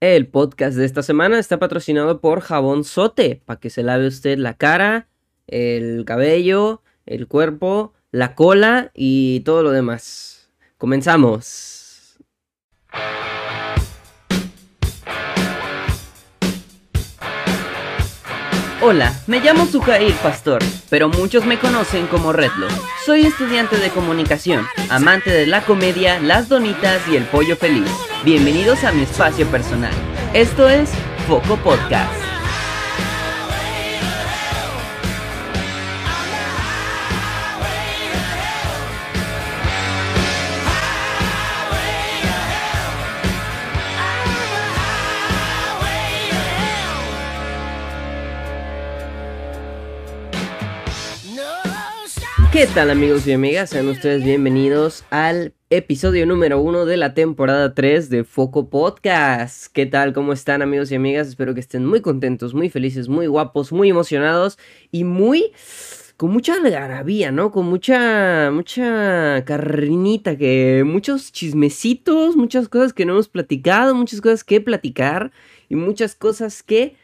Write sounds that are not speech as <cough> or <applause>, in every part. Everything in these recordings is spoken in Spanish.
El podcast de esta semana está patrocinado por Jabón Sote, para que se lave usted la cara, el cabello, el cuerpo, la cola y todo lo demás. Comenzamos. Hola, me llamo Sujair Pastor, pero muchos me conocen como Redlo. Soy estudiante de comunicación, amante de la comedia, las donitas y el pollo feliz. Bienvenidos a mi espacio personal. Esto es Foco Podcast. ¿Qué tal amigos y amigas? Sean ustedes bienvenidos al episodio número uno de la temporada 3 de Foco Podcast. ¿Qué tal? ¿Cómo están amigos y amigas? Espero que estén muy contentos, muy felices, muy guapos, muy emocionados y muy... con mucha algarabía, ¿no? Con mucha, mucha carrinita, que muchos chismecitos, muchas cosas que no hemos platicado, muchas cosas que platicar y muchas cosas que,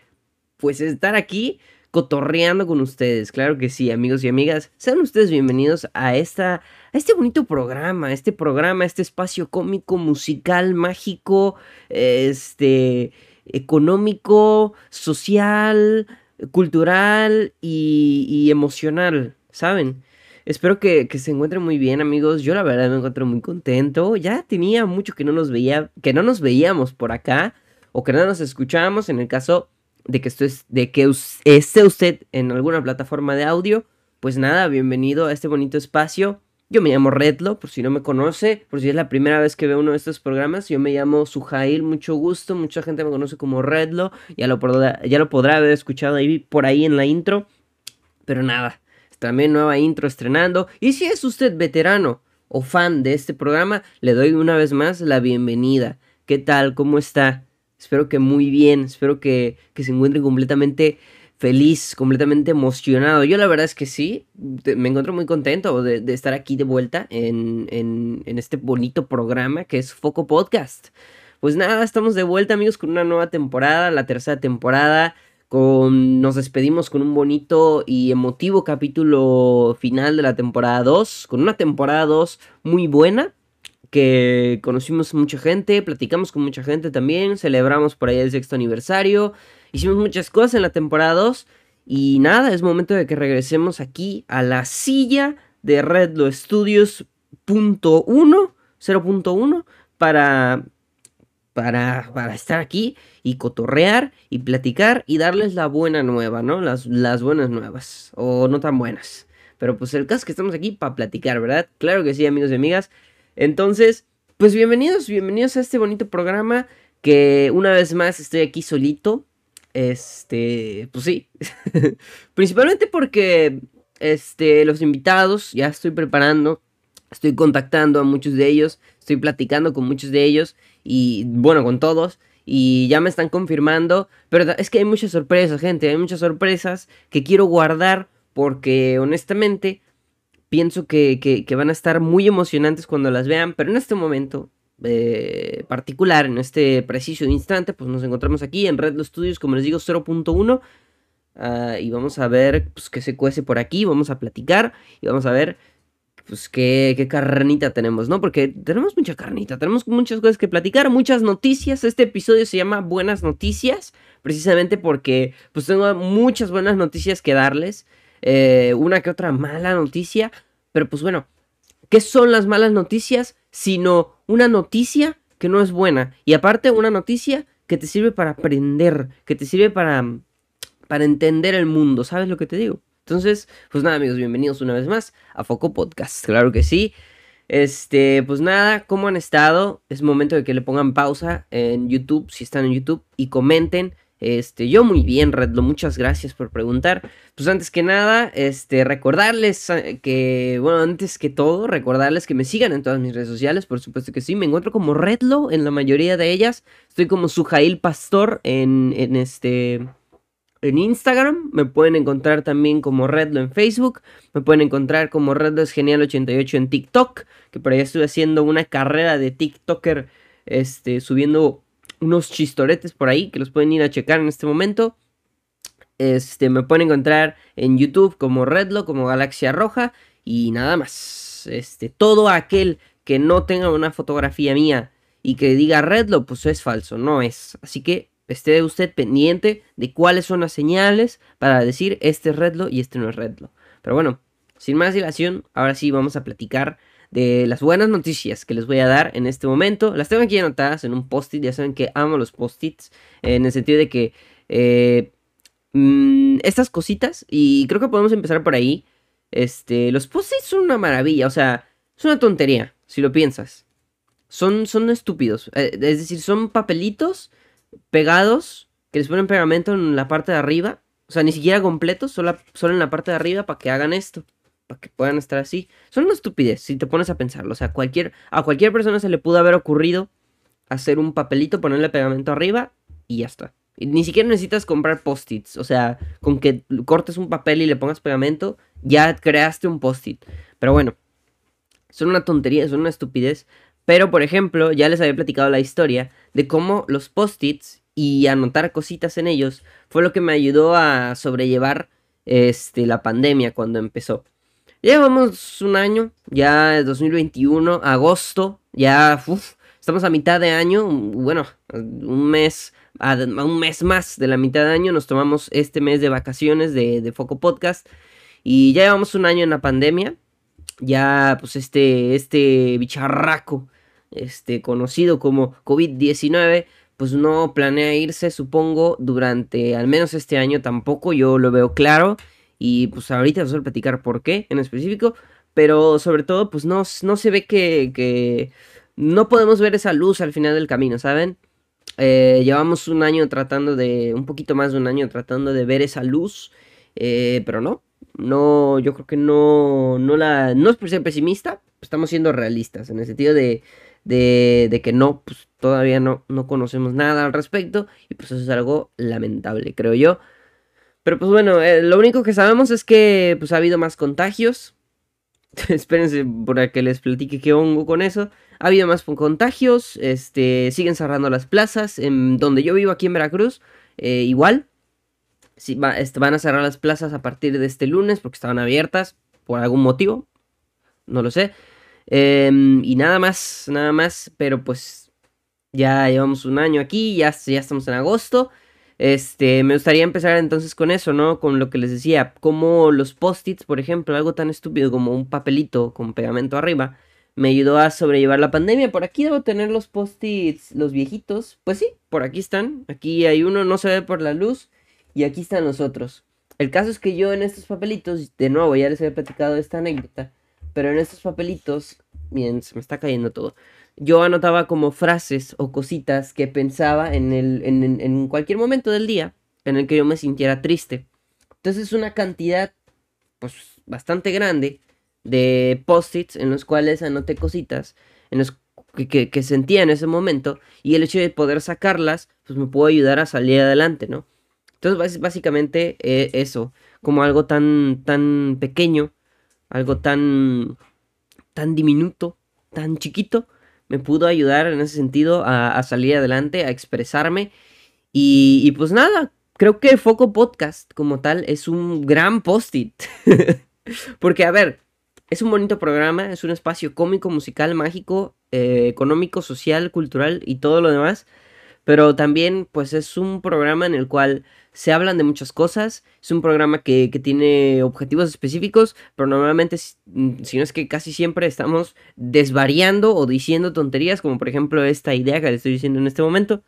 pues, estar aquí cotorreando con ustedes. Claro que sí, amigos y amigas. Sean ustedes bienvenidos a, esta, a este bonito programa, este programa, este espacio cómico, musical, mágico, este, económico, social, cultural y, emocional, ¿saben? Espero que, que, se encuentren muy bien, amigos. Yo la verdad me encuentro muy contento. Ya tenía mucho que no nos veía, que no nos veíamos por acá o que no nos escuchábamos. En el caso de que, esto es, de que esté usted en alguna plataforma de audio, pues nada, bienvenido a este bonito espacio. Yo me llamo Redlo, por si no me conoce, por si es la primera vez que veo uno de estos programas. Yo me llamo Sujail, mucho gusto. Mucha gente me conoce como Redlo. Ya lo, podrá, ya lo podrá haber escuchado ahí por ahí en la intro. Pero nada, también nueva intro estrenando. Y si es usted veterano o fan de este programa, le doy una vez más la bienvenida. ¿Qué tal? ¿Cómo está? Espero que muy bien, espero que, se encuentre completamente feliz, completamente emocionado. Yo la verdad es que sí, me encuentro muy contento de, estar aquí de vuelta en, en, en, este bonito programa que es Foco Podcast. Pues nada, estamos de vuelta amigos con una nueva temporada, la tercera temporada. Con, nos despedimos con un bonito y emotivo capítulo final de la temporada 2, con una temporada 2 muy buena, que conocimos mucha gente, platicamos con mucha gente también, celebramos por ahí el sexto aniversario, hicimos muchas cosas en la temporada 2 y nada, es momento de que regresemos aquí a la silla de Redlo Studios punto 0.1 para, para, para estar aquí y cotorrear y platicar y darles la buena nueva, ¿no? Las, las buenas nuevas o no tan buenas. Pero pues el caso es que estamos aquí para platicar, ¿verdad? Claro que sí, amigos y amigas. Entonces, pues bienvenidos, bienvenidos a este bonito programa que una vez más estoy aquí solito. Este, pues sí. <laughs> Principalmente porque este los invitados ya estoy preparando, estoy contactando a muchos de ellos, estoy platicando con muchos de ellos y bueno, con todos y ya me están confirmando, pero es que hay muchas sorpresas, gente, hay muchas sorpresas que quiero guardar porque honestamente pienso que, van a estar muy emocionantes cuando las vean, pero en este momento eh, particular, en este preciso instante, pues nos encontramos aquí en Red Studios, como les digo, 0.1. Ah, y vamos a ver pues, qué se cuece por aquí, vamos a platicar y vamos a ver pues qué, qué carnita tenemos, ¿no? Porque tenemos mucha carnita, tenemos muchas cosas que platicar, muchas noticias. Este episodio se llama Buenas Noticias, precisamente porque pues tengo muchas buenas noticias que darles. Eh, una que otra mala noticia. Pero pues bueno, ¿qué son las malas noticias? Sino una noticia que no es buena. Y aparte una noticia que te sirve para aprender, que te sirve para, para entender el mundo. ¿Sabes lo que te digo? Entonces, pues nada amigos, bienvenidos una vez más a Foco Podcast. Claro que sí. Este, pues nada, ¿cómo han estado? Es momento de que le pongan pausa en YouTube, si están en YouTube, y comenten este, yo muy bien, Redlo, muchas gracias por preguntar. Pues antes que nada, este, recordarles eh, que, bueno, antes que todo, recordarles que me sigan en todas mis redes sociales, por supuesto que sí. Me encuentro como Redlo en la mayoría de ellas. Estoy como Sujail Pastor en, en este, en Instagram. Me pueden encontrar también como Redlo en Facebook. Me pueden encontrar como Redlo es Genial 88 en TikTok, que por ahí estoy haciendo una carrera de TikToker, este, subiendo unos chistoretes por ahí que los pueden ir a checar en este momento. Este, me pueden encontrar en YouTube como Redlo, como Galaxia Roja y nada más. Este, todo aquel que no tenga una fotografía mía y que diga Redlo, pues es falso, no es. Así que esté usted pendiente de cuáles son las señales para decir este es Redlo y este no es Redlo. Pero bueno, sin más dilación, ahora sí vamos a platicar de las buenas noticias que les voy a dar en este momento. Las tengo aquí anotadas en un post-it, ya saben que amo los post-its, en el sentido de que eh, mm, estas cositas, y creo que podemos empezar por ahí, este, los post-its son una maravilla, o sea, es una tontería, si lo piensas. Son, son estúpidos, eh, es decir, son papelitos pegados que les ponen pegamento en la parte de arriba, o sea, ni siquiera completos, solo, solo en la parte de arriba para que hagan esto para que puedan estar así. Son una estupidez si te pones a pensarlo. O sea, cualquier, a cualquier persona se le pudo haber ocurrido hacer un papelito, ponerle pegamento arriba y ya está. Ni siquiera necesitas comprar post-its. O sea, con que cortes un papel y le pongas pegamento, ya creaste un post-it. Pero bueno, son una tontería, son una estupidez. Pero, por ejemplo, ya les había platicado la historia de cómo los post-its y anotar cositas en ellos fue lo que me ayudó a sobrellevar este, la pandemia cuando empezó. Llevamos un año, ya es 2021, agosto, ya estamos a mitad de año, bueno, un mes, un mes más de la mitad de año, nos tomamos este mes de vacaciones de, de Foco Podcast y ya llevamos un año en la pandemia, ya pues este, este bicharraco, este conocido como COVID-19, pues no planea irse, supongo, durante al menos este año tampoco, yo lo veo claro. Y pues ahorita vamos a platicar por qué en específico. Pero sobre todo, pues no, no se ve que, que, no podemos ver esa luz al final del camino, ¿saben? Eh, llevamos un año tratando de, un poquito más de un año tratando de ver esa luz. Eh, pero no, no, yo creo que no, no la, no es por ser pesimista, estamos siendo realistas en el sentido de, de, de que no, pues todavía no, no conocemos nada al respecto y pues eso es algo lamentable, creo yo. Pero pues bueno, eh, lo único que sabemos es que pues ha habido más contagios. <laughs> Espérense por que les platique qué hongo con eso. Ha habido más contagios, este, siguen cerrando las plazas. En donde yo vivo aquí en Veracruz, eh, igual. Este, van a cerrar las plazas a partir de este lunes porque estaban abiertas por algún motivo. No lo sé. Em, y nada más, nada más. Pero pues ya llevamos un año aquí, ya, ya estamos en agosto. Este, me gustaría empezar entonces con eso, ¿no? Con lo que les decía, como los post-its, por ejemplo, algo tan estúpido como un papelito con pegamento arriba, me ayudó a sobrellevar la pandemia. Por aquí debo tener los post-its, los viejitos. Pues sí, por aquí están. Aquí hay uno, no se ve por la luz, y aquí están los otros. El caso es que yo en estos papelitos, de nuevo, ya les había platicado esta anécdota, pero en estos papelitos, miren, se me está cayendo todo yo anotaba como frases o cositas que pensaba en, el, en, cualquier momento del día en el que yo me sintiera triste. Entonces es una cantidad pues bastante grande de post-its en los cuales anoté cositas en los que, que, sentía en ese momento y el hecho de poder sacarlas pues me puede ayudar a salir adelante, ¿no? Entonces básicamente eh, eso, como algo tan, tan pequeño, algo tan, tan diminuto, tan chiquito, me pudo ayudar en ese sentido a, salir adelante, a expresarme. Y, pues nada, creo que Foco Podcast como tal es un gran post-it. <laughs> Porque, a ver, es un bonito programa, es un espacio cómico, musical, mágico, eh, económico, social, cultural y todo lo demás. Pero también, pues es un programa en el cual se hablan de muchas cosas. Es un programa que, tiene objetivos específicos, pero normalmente, mm, si no es que casi siempre estamos desvariando o diciendo tonterías, como por ejemplo esta idea que le estoy diciendo en este momento.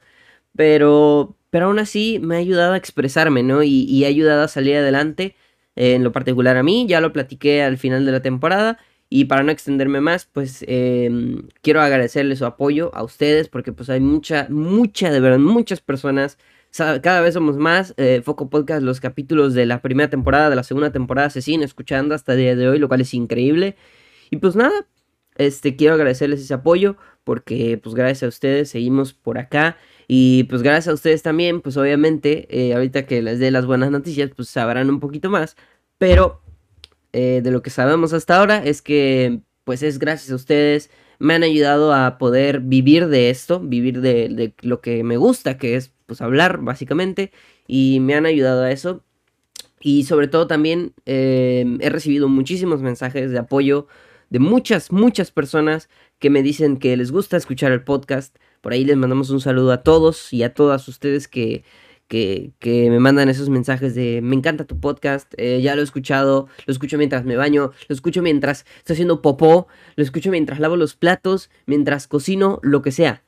Pero, pero aún así me ha ayudado a expresarme, ¿no? Y, y ha ayudado a salir adelante. en lo particular a mí, ya lo platiqué al final de la temporada. Y para no extenderme más, pues em, quiero agradecerles su apoyo a ustedes, porque pues hay mucha, mucha, de verdad, muchas personas cada vez somos más. Eh, Foco Podcast, los capítulos de la primera temporada, de la segunda temporada se siguen escuchando hasta el día de hoy, lo cual es increíble. Y pues nada, este, quiero agradecerles ese apoyo porque pues gracias a ustedes seguimos por acá. Y pues gracias a ustedes también, pues obviamente, eh, ahorita que les dé las buenas noticias, pues sabrán un poquito más. Pero eh, de lo que sabemos hasta ahora es que pues es gracias a ustedes me han ayudado a poder vivir de esto, vivir de, lo que me gusta, que es pues hablar básicamente, y me han ayudado a eso. Y sobre todo también eh, he recibido muchísimos mensajes de apoyo de muchas, muchas personas que me dicen que les gusta escuchar el podcast. Por ahí les mandamos un saludo a todos y a todas ustedes que, que, me mandan esos mensajes de me encanta tu podcast, eh, ya lo he escuchado, lo escucho mientras me baño, lo escucho mientras estoy haciendo popó, lo escucho mientras lavo los platos, mientras cocino, lo que sea.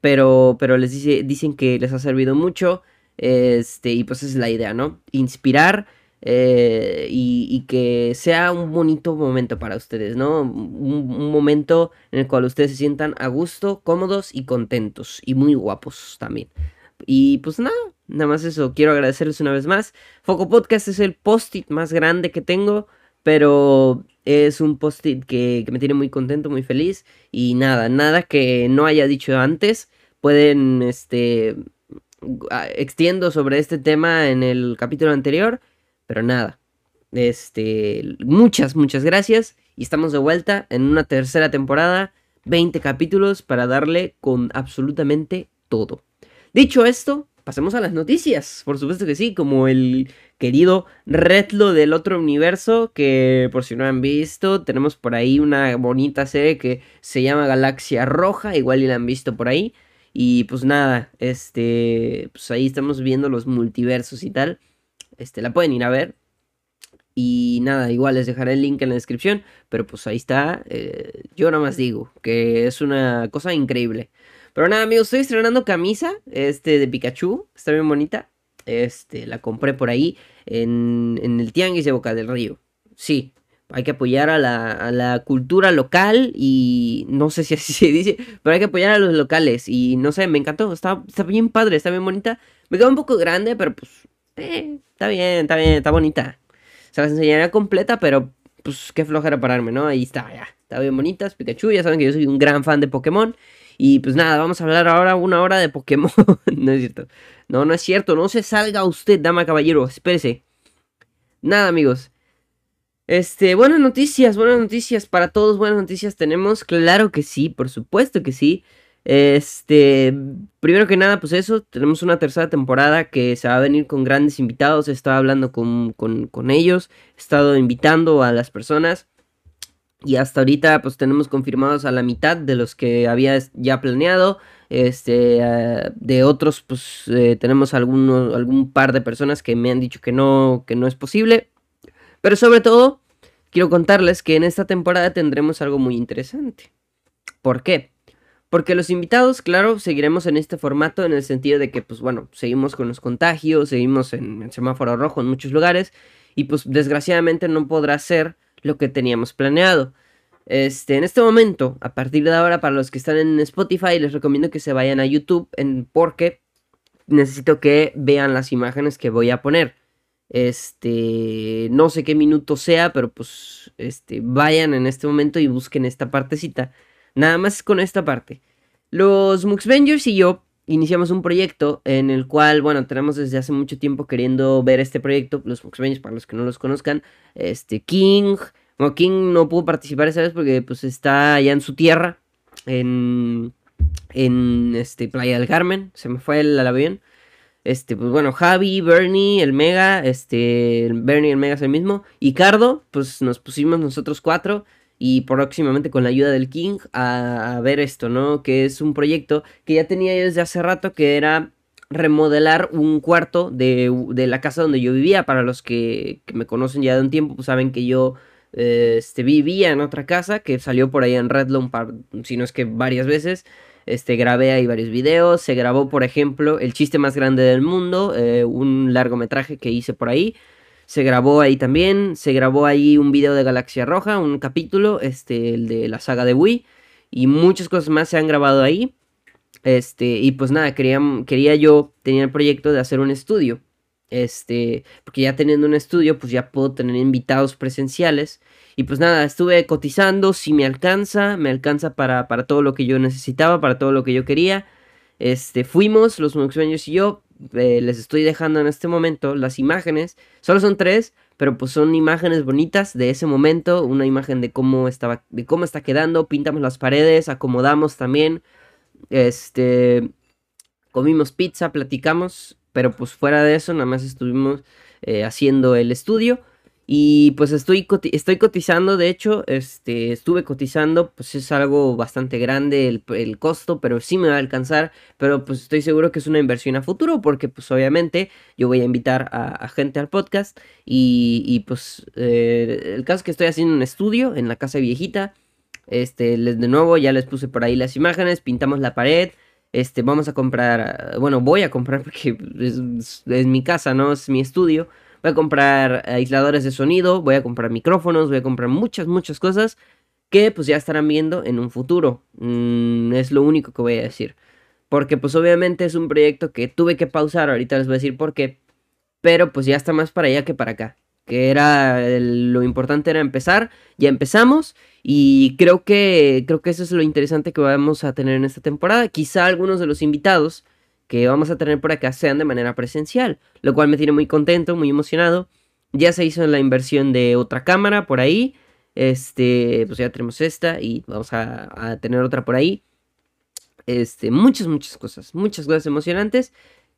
Pero, pero les dice, dicen que les ha servido mucho. Este, y pues esa es la idea, ¿no? Inspirar eh, y, que sea un bonito momento para ustedes, ¿no? Un, momento en el cual ustedes se sientan a gusto, cómodos y contentos y muy guapos también. Y pues nada, nada más eso, quiero agradecerles una vez más. Foco Podcast es el post-it más grande que tengo, pero es un post-it que, que me tiene muy contento, muy feliz. Y nada, nada que no haya dicho antes, pueden, este, extiendo sobre este tema en el capítulo anterior pero nada. Este, muchas, muchas gracias. Y estamos de vuelta en una tercera temporada. 20 capítulos para darle con absolutamente todo. Dicho esto, pasemos a las noticias. Por supuesto que sí, como el querido Retlo del otro universo, que por si no han visto, tenemos por ahí una bonita serie que se llama Galaxia Roja, igual y la han visto por ahí. Y pues nada, este, pues ahí estamos viendo los multiversos y tal. Este, la pueden ir a ver. Y nada, igual les dejaré el link en la descripción. Pero pues ahí está. Eh, yo nada más digo que es una cosa increíble. Pero nada, amigos, estoy estrenando camisa este, de Pikachu. Está bien bonita. Este, la compré por ahí en, en el Tianguis de Boca del Río. Sí, hay que apoyar a la, a la, cultura local y no sé si así <laughs> se dice, pero hay que apoyar a los locales y no sé, me encantó, está, está bien padre, está bien bonita. Me quedó un poco grande, pero pues eh, está bien, está bien, está bonita. Se las enseñaría completa, pero pues qué flojera pararme, ¿no? Ahí está, ya. Está bien bonitas, Pikachu. Ya saben que yo soy un gran fan de Pokémon. Y pues nada, vamos a hablar ahora una hora de Pokémon. <laughs> no es cierto. No, no es cierto. No se salga usted, dama caballero. Espérese. Nada, amigos. Este, buenas noticias, buenas noticias para todos, buenas noticias tenemos, claro que sí, por supuesto que sí. Este, primero que nada, pues eso, tenemos una tercera temporada que se va a venir con grandes invitados, he estado hablando con, ellos, he estado invitando a las personas y hasta ahorita pues tenemos confirmados a la mitad de los que había ya planeado, este, ah, de otros pues eh, tenemos algún par de personas que me han dicho que no, que no es posible, pero sobre todo quiero contarles que en esta temporada tendremos algo muy interesante. ¿Por qué? Porque los invitados, claro, seguiremos en este formato en el sentido de que, pues bueno, seguimos con los contagios, seguimos en, semáforo rojo en muchos lugares y pues desgraciadamente no podrá ser lo que teníamos planeado. Este, en este momento, a partir de ahora, para los que están en Spotify, les recomiendo que se vayan a YouTube en, porque necesito que vean las imágenes que voy a poner. Este, no sé qué minuto sea, pero pues, este, vayan en este momento y busquen esta partecita Nada más con esta parte. Los Muxvengers y yo iniciamos un proyecto en el cual, bueno, tenemos desde hace mucho tiempo queriendo ver este proyecto. Los Muxvengers, para los que no los conozcan, este King. Bueno, King no pudo participar esa vez porque pues está allá en su tierra. En, en este, Playa del Carmen. Se me fue el, avión. Este, pues bueno, Javi, Bernie, el Mega, este, Bernie el Mega es el mismo. Y Cardo, pues nos pusimos nosotros cuatro y próximamente con la ayuda del King a, ver esto, ¿no? Que es un proyecto que ya tenía yo desde hace rato que era remodelar un cuarto de, la casa donde yo vivía. Para los que, me conocen ya de un tiempo, pues saben que yo eh, este, vivía en otra casa que salió por ahí en Redlawn, si no es que varias veces. Este, grabé ahí varios videos. Se grabó, por ejemplo, El chiste más grande del mundo, eh, un largometraje que hice por ahí se grabó ahí también, se grabó ahí un video de Galaxia Roja, un capítulo, este, el de la saga de Wii, y muchas cosas más se han grabado ahí. Este, y pues nada, quería, quería yo, tenía el proyecto de hacer un estudio. Este, porque ya teniendo un estudio, pues ya puedo tener invitados presenciales. Y pues nada, estuve cotizando, si me alcanza, me alcanza para, para todo lo que yo necesitaba, para todo lo que yo quería. Este, fuimos, los sueños y yo, eh, les estoy dejando en este momento las imágenes. Solo son tres, pero pues son imágenes bonitas de ese momento, una imagen de cómo estaba, de cómo está quedando, pintamos las paredes, acomodamos también, este, comimos pizza, platicamos, pero pues fuera de eso nada más estuvimos eh, haciendo el estudio. Y pues estoy, estoy cotizando, de hecho, este, estuve cotizando, pues es algo bastante grande el, costo, pero sí me va a alcanzar, pero pues estoy seguro que es una inversión a futuro, porque pues obviamente yo voy a invitar a, gente al podcast y, pues eh, el caso es que estoy haciendo un estudio en la casa viejita, este, les, de nuevo ya les puse por ahí las imágenes, pintamos la pared, este, vamos a comprar, bueno, voy a comprar porque es, es mi casa, ¿no? Es mi estudio voy a comprar aisladores de sonido, voy a comprar micrófonos, voy a comprar muchas, muchas cosas que pues ya estarán viendo en un futuro. Mm, es lo único que voy a decir. Porque pues obviamente es un proyecto que tuve que pausar, ahorita les voy a decir por qué. Pero pues ya está más para allá que para acá. Que era lo importante era empezar, ya empezamos y creo que creo que eso es lo interesante que vamos a tener en esta temporada. Quizá algunos de los invitados que vamos a tener por acá sean de manera presencial, lo cual me tiene muy contento, muy emocionado. Ya se hizo la inversión de otra cámara por ahí. Este, pues ya tenemos esta y vamos a, tener otra por ahí. Este, muchas, muchas cosas, muchas cosas emocionantes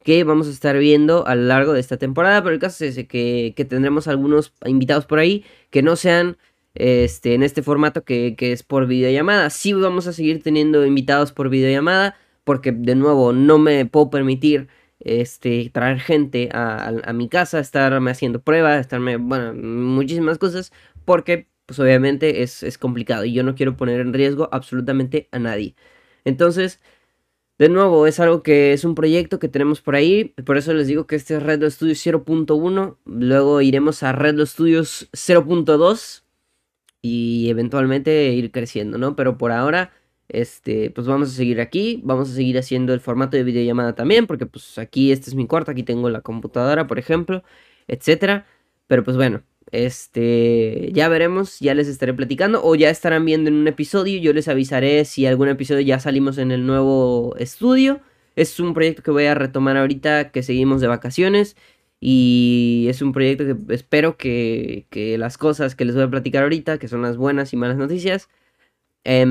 que vamos a estar viendo a lo largo de esta temporada. Pero el caso es que, que tendremos algunos invitados por ahí que no sean este, en este formato que, que es por videollamada. Sí vamos a seguir teniendo invitados por videollamada porque de nuevo no me puedo permitir este, traer gente a, mi casa, estarme haciendo pruebas, estarme, bueno, muchísimas cosas, porque pues obviamente es, es, complicado y yo no quiero poner en riesgo absolutamente a nadie. Entonces, de nuevo, es algo que es un proyecto que tenemos por ahí, por eso les digo que este es Redlo Studios 0.1, luego iremos a Redlo Studios 0.2 y eventualmente ir creciendo, ¿no? Pero por ahora este, pues vamos a seguir aquí, vamos a seguir haciendo el formato de videollamada también, porque pues aquí este es mi cuarto, aquí tengo la computadora, por ejemplo, etcétera. Pero pues bueno, este, ya veremos, ya les estaré platicando o ya estarán viendo en un episodio, yo les avisaré si algún episodio ya salimos en el nuevo estudio. Es un proyecto que voy a retomar ahorita que seguimos de vacaciones y es un proyecto que espero que, que las cosas que les voy a platicar ahorita, que son las buenas y malas noticias, eh,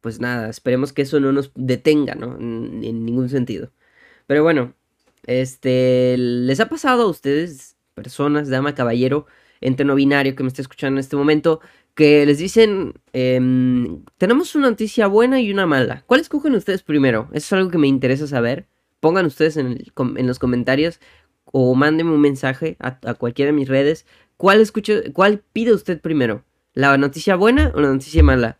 pues nada, esperemos que eso no nos detenga, ¿no? En, ningún sentido. Pero bueno, este, ¿les ha pasado a ustedes, personas, dama, caballero, ente no binario que me está escuchando en este momento, que les dicen, em, tenemos una noticia buena y una mala? ¿Cuál escogen ustedes primero? Eso es algo que me interesa saber. Pongan ustedes en, los comentarios o mándenme un mensaje a, cualquiera de mis redes. ¿Cuál, escucho, ¿Cuál pide usted primero? ¿La noticia buena o la noticia mala?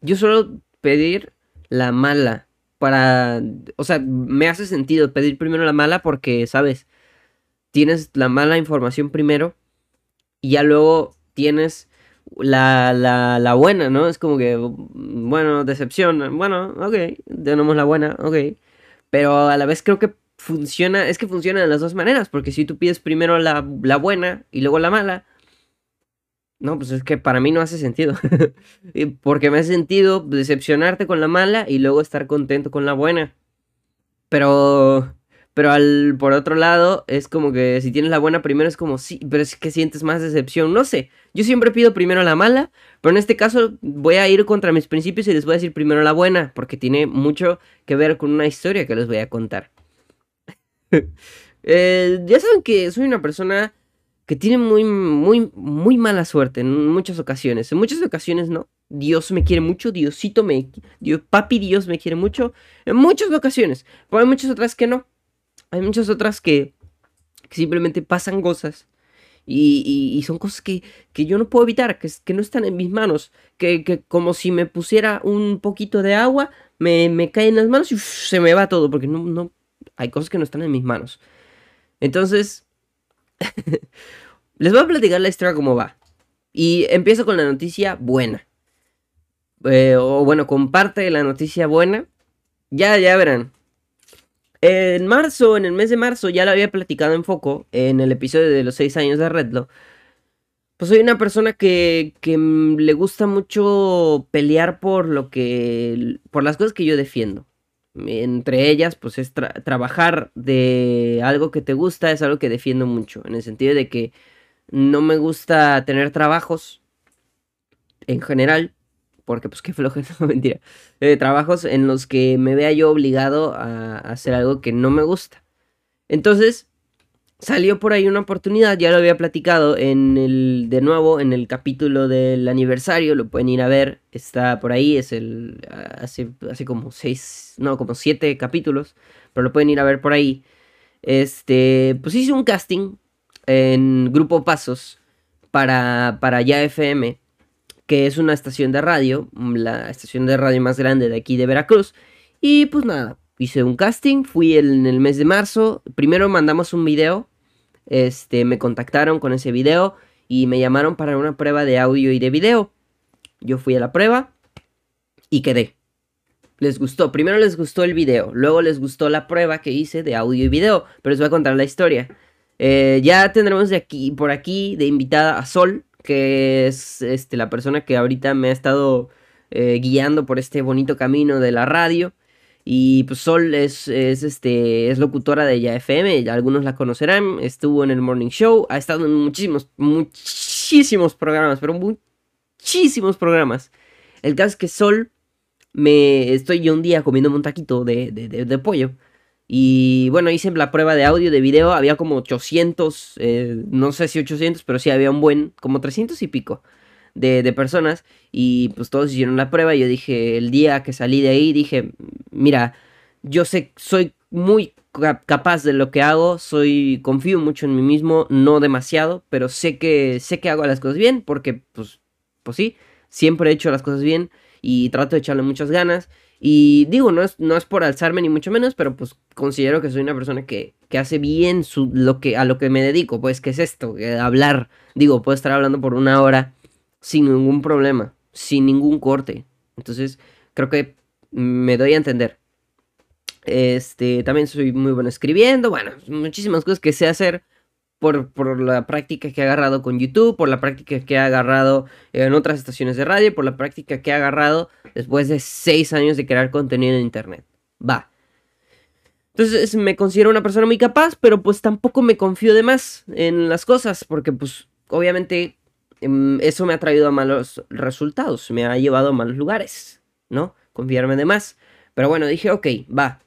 Yo solo pedir la mala. Para, o sea, me hace sentido pedir primero la mala porque, sabes, tienes la mala información primero y ya luego tienes la, la, la buena, ¿no? Es como que, bueno, decepción, bueno, ok, tenemos la buena, ok. Pero a la vez creo que funciona, es que funciona de las dos maneras, porque si tú pides primero la, la buena y luego la mala, no, pues es que para mí no hace sentido. <laughs> Porque me hace sentido decepcionarte con la mala y luego estar contento con la buena. Pero. Pero al, por otro lado, es como que si tienes la buena primero es como sí, pero es que sientes más decepción. No sé. Yo siempre pido primero la mala, pero en este caso voy a ir contra mis principios y les voy a decir primero la buena, porque tiene mucho que ver con una historia que les voy a contar. <laughs> Eh, ya saben que soy una persona que tiene muy, muy, muy mala suerte en muchas ocasiones. En muchas ocasiones no. Dios me quiere mucho, Diosito me... Dios, papi Dios me quiere mucho. En muchas ocasiones. Pero hay muchas otras que no. Hay muchas otras que, simplemente pasan cosas. Y, son cosas que, que, yo no puedo evitar, que, que no están en mis manos. Que, que, como si me pusiera un poquito de agua, me, me cae en las manos y se me va todo. Porque no, no, hay cosas que no están en mis manos. Entonces, <laughs> Les voy a platicar la historia como va. Y empiezo con la noticia buena. Eh, o bueno, con parte de la noticia buena. Ya, ya verán. En marzo, en el mes de marzo, ya lo había platicado en foco en el episodio de los 6 años de Redlo. Pues soy una persona que, que le gusta mucho pelear por lo que. por las cosas que yo defiendo. Entre ellas, pues es trabajar de algo que te gusta, es algo que defiendo mucho. En el sentido de que No me gusta tener trabajos en general, porque pues qué flojera, <laughs> no mentira. Eh, trabajos en los que me vea yo obligado a hacer algo que no me gusta. Entonces, salió por ahí una oportunidad, ya lo había platicado en el, de nuevo, en el capítulo del aniversario, lo pueden ir a ver, está por ahí, es el, hace, hace como seis, no, como siete capítulos, pero lo pueden ir a ver por ahí. Este, pues hice un casting en Grupo Pasos para, para Ya FM, que es una estación de radio, la estación de radio más grande de aquí de Veracruz, y pues nada, hice un casting, fui en el mes de marzo, primero mandamos un video este, me contactaron con ese video y me llamaron para una prueba de audio y de video. Yo fui a la prueba y quedé. Les gustó, primero les gustó el video, luego les gustó la prueba que hice de audio y video, pero les voy a contar la historia. Eh, ya tendremos aquí, por aquí de invitada a Sol, que es este, la persona que ahorita me ha estado eh, guiando por este bonito camino de la radio. Y pues Sol es, este, es locutora de Ya FM, algunos la conocerán, estuvo en el Morning Show, ha estado en muchísimos, muchísimos programas, pero muchísimos programas. El caso es que Sol, me estoy yo un día comiendo un taquito de, de, pollo. Y bueno, hice la prueba de audio, de video, había como 800, eh, no sé si 800, pero sí había un buen, como 300 y pico de, personas y pues todos hicieron la prueba y yo dije, el día que salí de ahí, dije, mira, yo sé, soy muy capaz de lo que hago, soy, confío mucho en mí mismo, no demasiado, pero sé que, sé que hago las cosas bien porque pues, pues sí, siempre he hecho las cosas bien y trato de echarle muchas ganas. Y digo, no es, no es por alzarme ni mucho menos, pero pues considero que soy una persona que, que hace bien su, lo que, a lo que me dedico, pues que es esto, hablar. Digo, puedo estar hablando por una hora sin ningún problema, sin ningún corte. Entonces, creo que me doy a entender. Este, también soy muy bueno escribiendo, bueno, muchísimas cosas que sé hacer por, por, la práctica que he agarrado con YouTube, por la práctica que he agarrado en otras estaciones de radio, por la práctica que he agarrado después de seis años de crear contenido en Internet. Va. Entonces me considero una persona muy capaz, pero pues tampoco me confío de más en las cosas, porque pues obviamente eso me ha traído a malos resultados, me ha llevado a malos lugares, ¿no? Confiarme de más. Pero bueno, dije, ok, va.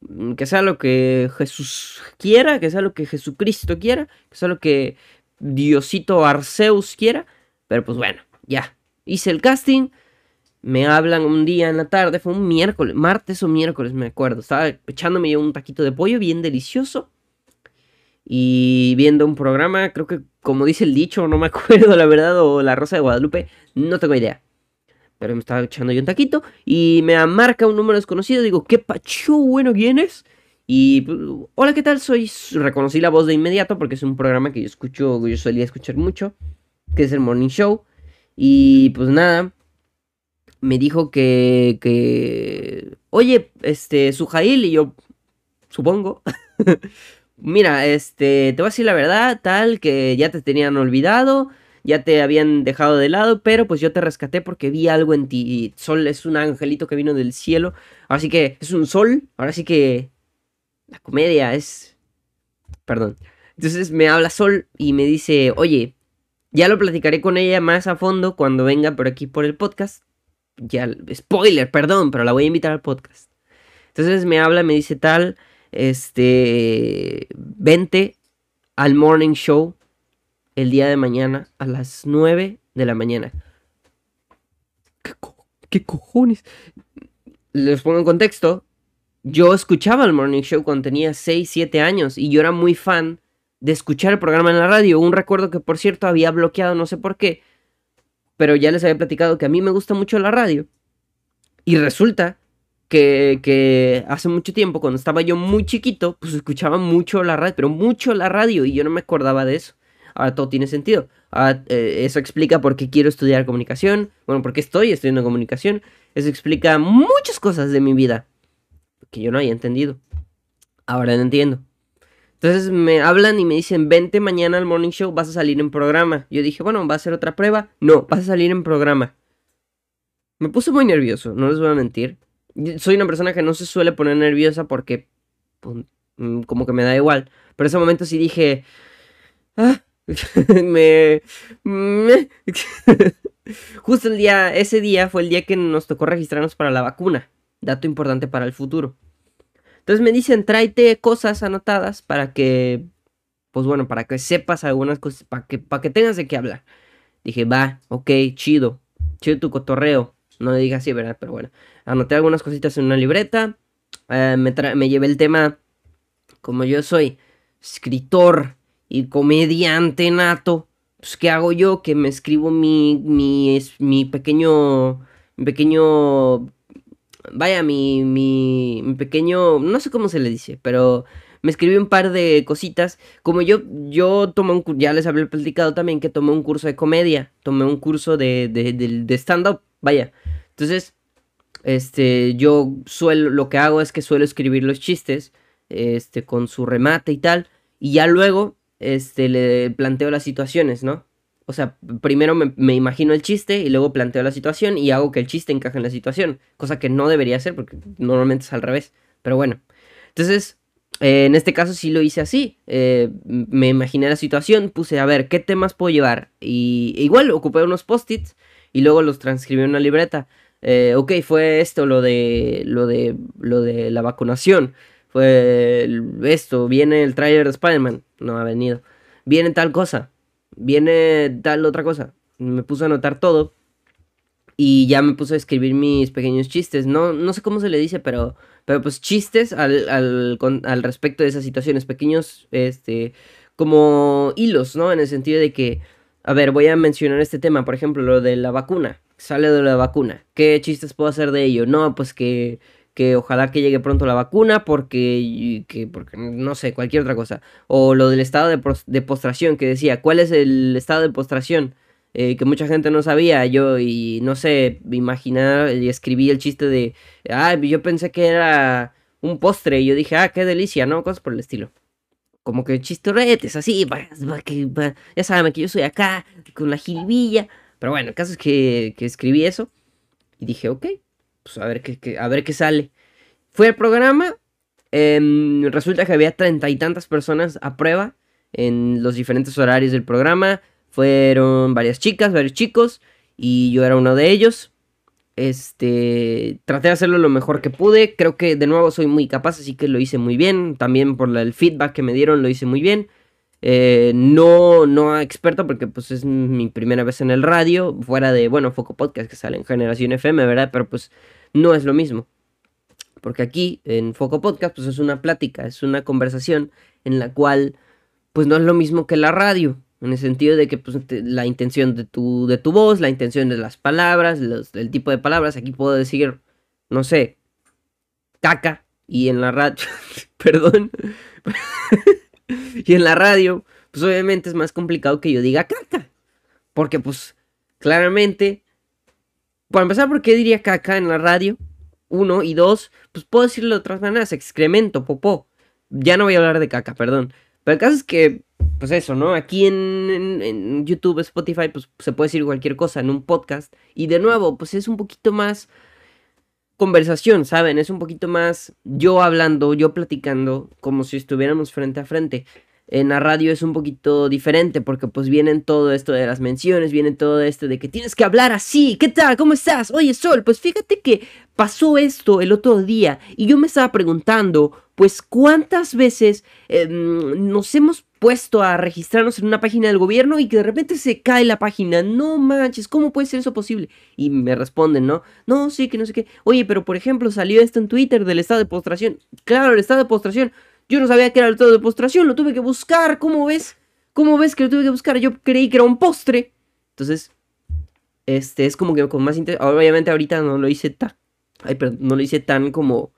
Mm, que sea lo que Jesús quiera, que sea lo que Jesucristo quiera, que sea lo que Diosito Arceus quiera. Pero pues bueno, ya. Hice el casting. Me hablan un día en la tarde, fue un miércoles, martes o miércoles, me acuerdo. Estaba echándome yo un taquito de pollo bien delicioso y viendo un programa, creo que como dice el dicho, no me <laughs> acuerdo la verdad, o La Rosa de Guadalupe, no tengo idea. Pero me estaba echando yo un taquito y me marca un número desconocido, digo, ¿qué pacho bueno quién es? Y pues, hola, ¿qué tal? Soy. Reconocí la voz de inmediato porque es un programa que yo escucho, yo solía escuchar mucho, que es el Morning Show. Y pues nada, me dijo que. que Oye, este, Sujail, y yo. Supongo. <laughs> mira, este, te voy a decir la verdad, tal, que ya te tenían olvidado, ya te habían dejado de lado, pero pues yo te rescaté porque vi algo en ti. Sol es un angelito que vino del cielo, así que es un sol, ahora sí que la comedia es... Perdón. Entonces me habla Sol y me dice, oye, ya lo platicaré con ella más a fondo cuando venga por aquí por el podcast. Ya, spoiler, perdón, pero la voy a invitar al podcast. Entonces me habla, me dice tal, este, vente al morning show el día de mañana a las 9 de la mañana. ¿Qué, cojones? Les pongo en contexto. Yo escuchaba el morning show cuando tenía 6, 7 años y yo era muy fan de escuchar el programa en la radio. Un recuerdo que, por cierto, había bloqueado, no sé por qué. Pero ya les había platicado que a mí me gusta mucho la radio. Y resulta que, hace mucho tiempo, cuando estaba yo muy chiquito, pues escuchaba mucho la radio, pero mucho la radio y yo no me acordaba de eso. Ahora todo tiene sentido. Eh, eso explica por qué quiero estudiar comunicación, bueno, por qué estoy estudiando comunicación. Eso explica muchas cosas de mi vida que yo no había entendido. Ahora no entiendo. Entonces me hablan y me dicen, vente mañana al morning show, vas a salir en programa. Yo dije, bueno, ¿va a ser otra prueba? No, vas a salir en programa. Me puse muy nervioso, no les voy a mentir soy una persona que no se suele poner nerviosa porque mm, como que me da igual. Pero ese momento sí dije, ah, <laughs> me... <laughs> Justo el día, ese día fue el día que nos tocó registrarnos para la vacuna. Dato importante para el futuro. Entonces me dicen, tráete cosas anotadas para que, pues bueno, para que sepas algunas cosas, para que, para que tengas de qué hablar. Dije, va, ok, chido, chido tu cotorreo. No le dije así, ¿verdad? Pero bueno, anoté algunas cositas en una libreta. Eh, me, me llevé el tema, como yo soy escritor y comediante nato, pues ¿qué hago yo? Que me escribo mi, mi, mi pequeño, mi pequeño, vaya, mi, mi, mi pequeño, no sé cómo se le dice, pero me escribí un par de cositas. Como yo, yo tomé un ya les había platicado también que tomé un curso de comedia, tomé un curso de, de, de stand-up, vaya. Entonces, este, yo suelo, lo que hago es que suelo escribir los chistes, este, con su remate y tal, y ya luego, este, le planteo las situaciones, ¿no? O sea, primero me, imagino el chiste y luego planteo la situación y hago que el chiste encaje en la situación, cosa que no debería hacer porque normalmente es al revés, pero bueno. Entonces, eh, en este caso sí lo hice así, eh, me imaginé la situación, puse a ver qué temas puedo llevar y igual ocupé unos post-its y luego los transcribí en una libreta. Eh, ok, fue esto lo de, lo de, lo de la vacunación. Fue esto, viene el trailer de Spider-Man. No ha venido. Viene tal cosa. Viene tal otra cosa. Me puse a anotar todo. Y ya me puse a escribir mis pequeños chistes. No, no sé cómo se le dice, pero, pero pues chistes al, al, al respecto de esas situaciones. Pequeños, este, como hilos, ¿no? En el sentido de que, a ver, voy a mencionar este tema, por ejemplo, lo de la vacuna sale de la vacuna. ¿Qué chistes puedo hacer de ello? No, pues que, que ojalá que llegue pronto la vacuna porque, que, porque no sé, cualquier otra cosa. O lo del estado de, postración que decía, ¿cuál es el estado de postración? Eh, que mucha gente no sabía, yo y no sé, imaginar y escribí el chiste de, ah, yo pensé que era un postre y yo dije, ah, qué delicia, ¿no? Cosas por el estilo. Como que chistoretes, así, ya saben que yo soy acá, con la jiribilla. Pero bueno, el caso es que, escribí eso y dije, ok, pues a ver qué, sale. Fue el programa, em, resulta que había treinta y tantas personas a prueba en los diferentes horarios del programa. Fueron varias chicas, varios chicos y yo era uno de ellos. Este, traté de hacerlo lo mejor que pude. Creo que de nuevo soy muy capaz, así que lo hice muy bien. También por el feedback que me dieron lo hice muy bien. Eh, no, no experto porque pues es mi primera vez en el radio, fuera de, bueno, Foco Podcast que sale en Generación FM, ¿verdad? Pero pues no es lo mismo. Porque aquí en Foco Podcast pues es una plática, es una conversación en la cual pues no es lo mismo que la radio. En el sentido de que pues, la intención de tu, de tu voz, la intención de las palabras, el tipo de palabras, aquí puedo decir, no sé, caca, y en la radio, <laughs> perdón, <laughs> y en la radio, pues obviamente es más complicado que yo diga caca. Porque pues claramente, para empezar, ¿por qué diría caca en la radio? Uno, y dos, pues puedo decirlo de otras maneras, excremento, popó. Ya no voy a hablar de caca, perdón. Pero el caso es que, pues eso, ¿no? Aquí en, YouTube, Spotify, pues se puede decir cualquier cosa en un podcast. Y de nuevo, pues es un poquito más conversación, ¿saben? Es un poquito más yo hablando, yo platicando, como si estuviéramos frente a frente. En la radio es un poquito diferente porque pues vienen todo esto de las menciones, viene todo esto de que tienes que hablar así, ¿qué tal? ¿Cómo estás? Oye Sol, pues fíjate que pasó esto el otro día y yo me estaba preguntando, pues cuántas veces em, nos hemos puesto a registrarnos en una página del gobierno y que de repente se cae la página. No manches, ¿cómo puede ser eso posible? Y me responden, ¿no? No, sí, que no sé qué. Oye, pero por ejemplo salió esto en Twitter del estado de postración. Claro, el estado de postración. Yo no sabía que era el estado de postración, lo tuve que buscar. ¿Cómo ves? ¿Cómo ves que lo tuve que buscar? Yo creí que era un postre. Entonces, este es como que con más interés. Obviamente ahorita no lo hice tan... Ay, perdón, no lo hice tan como...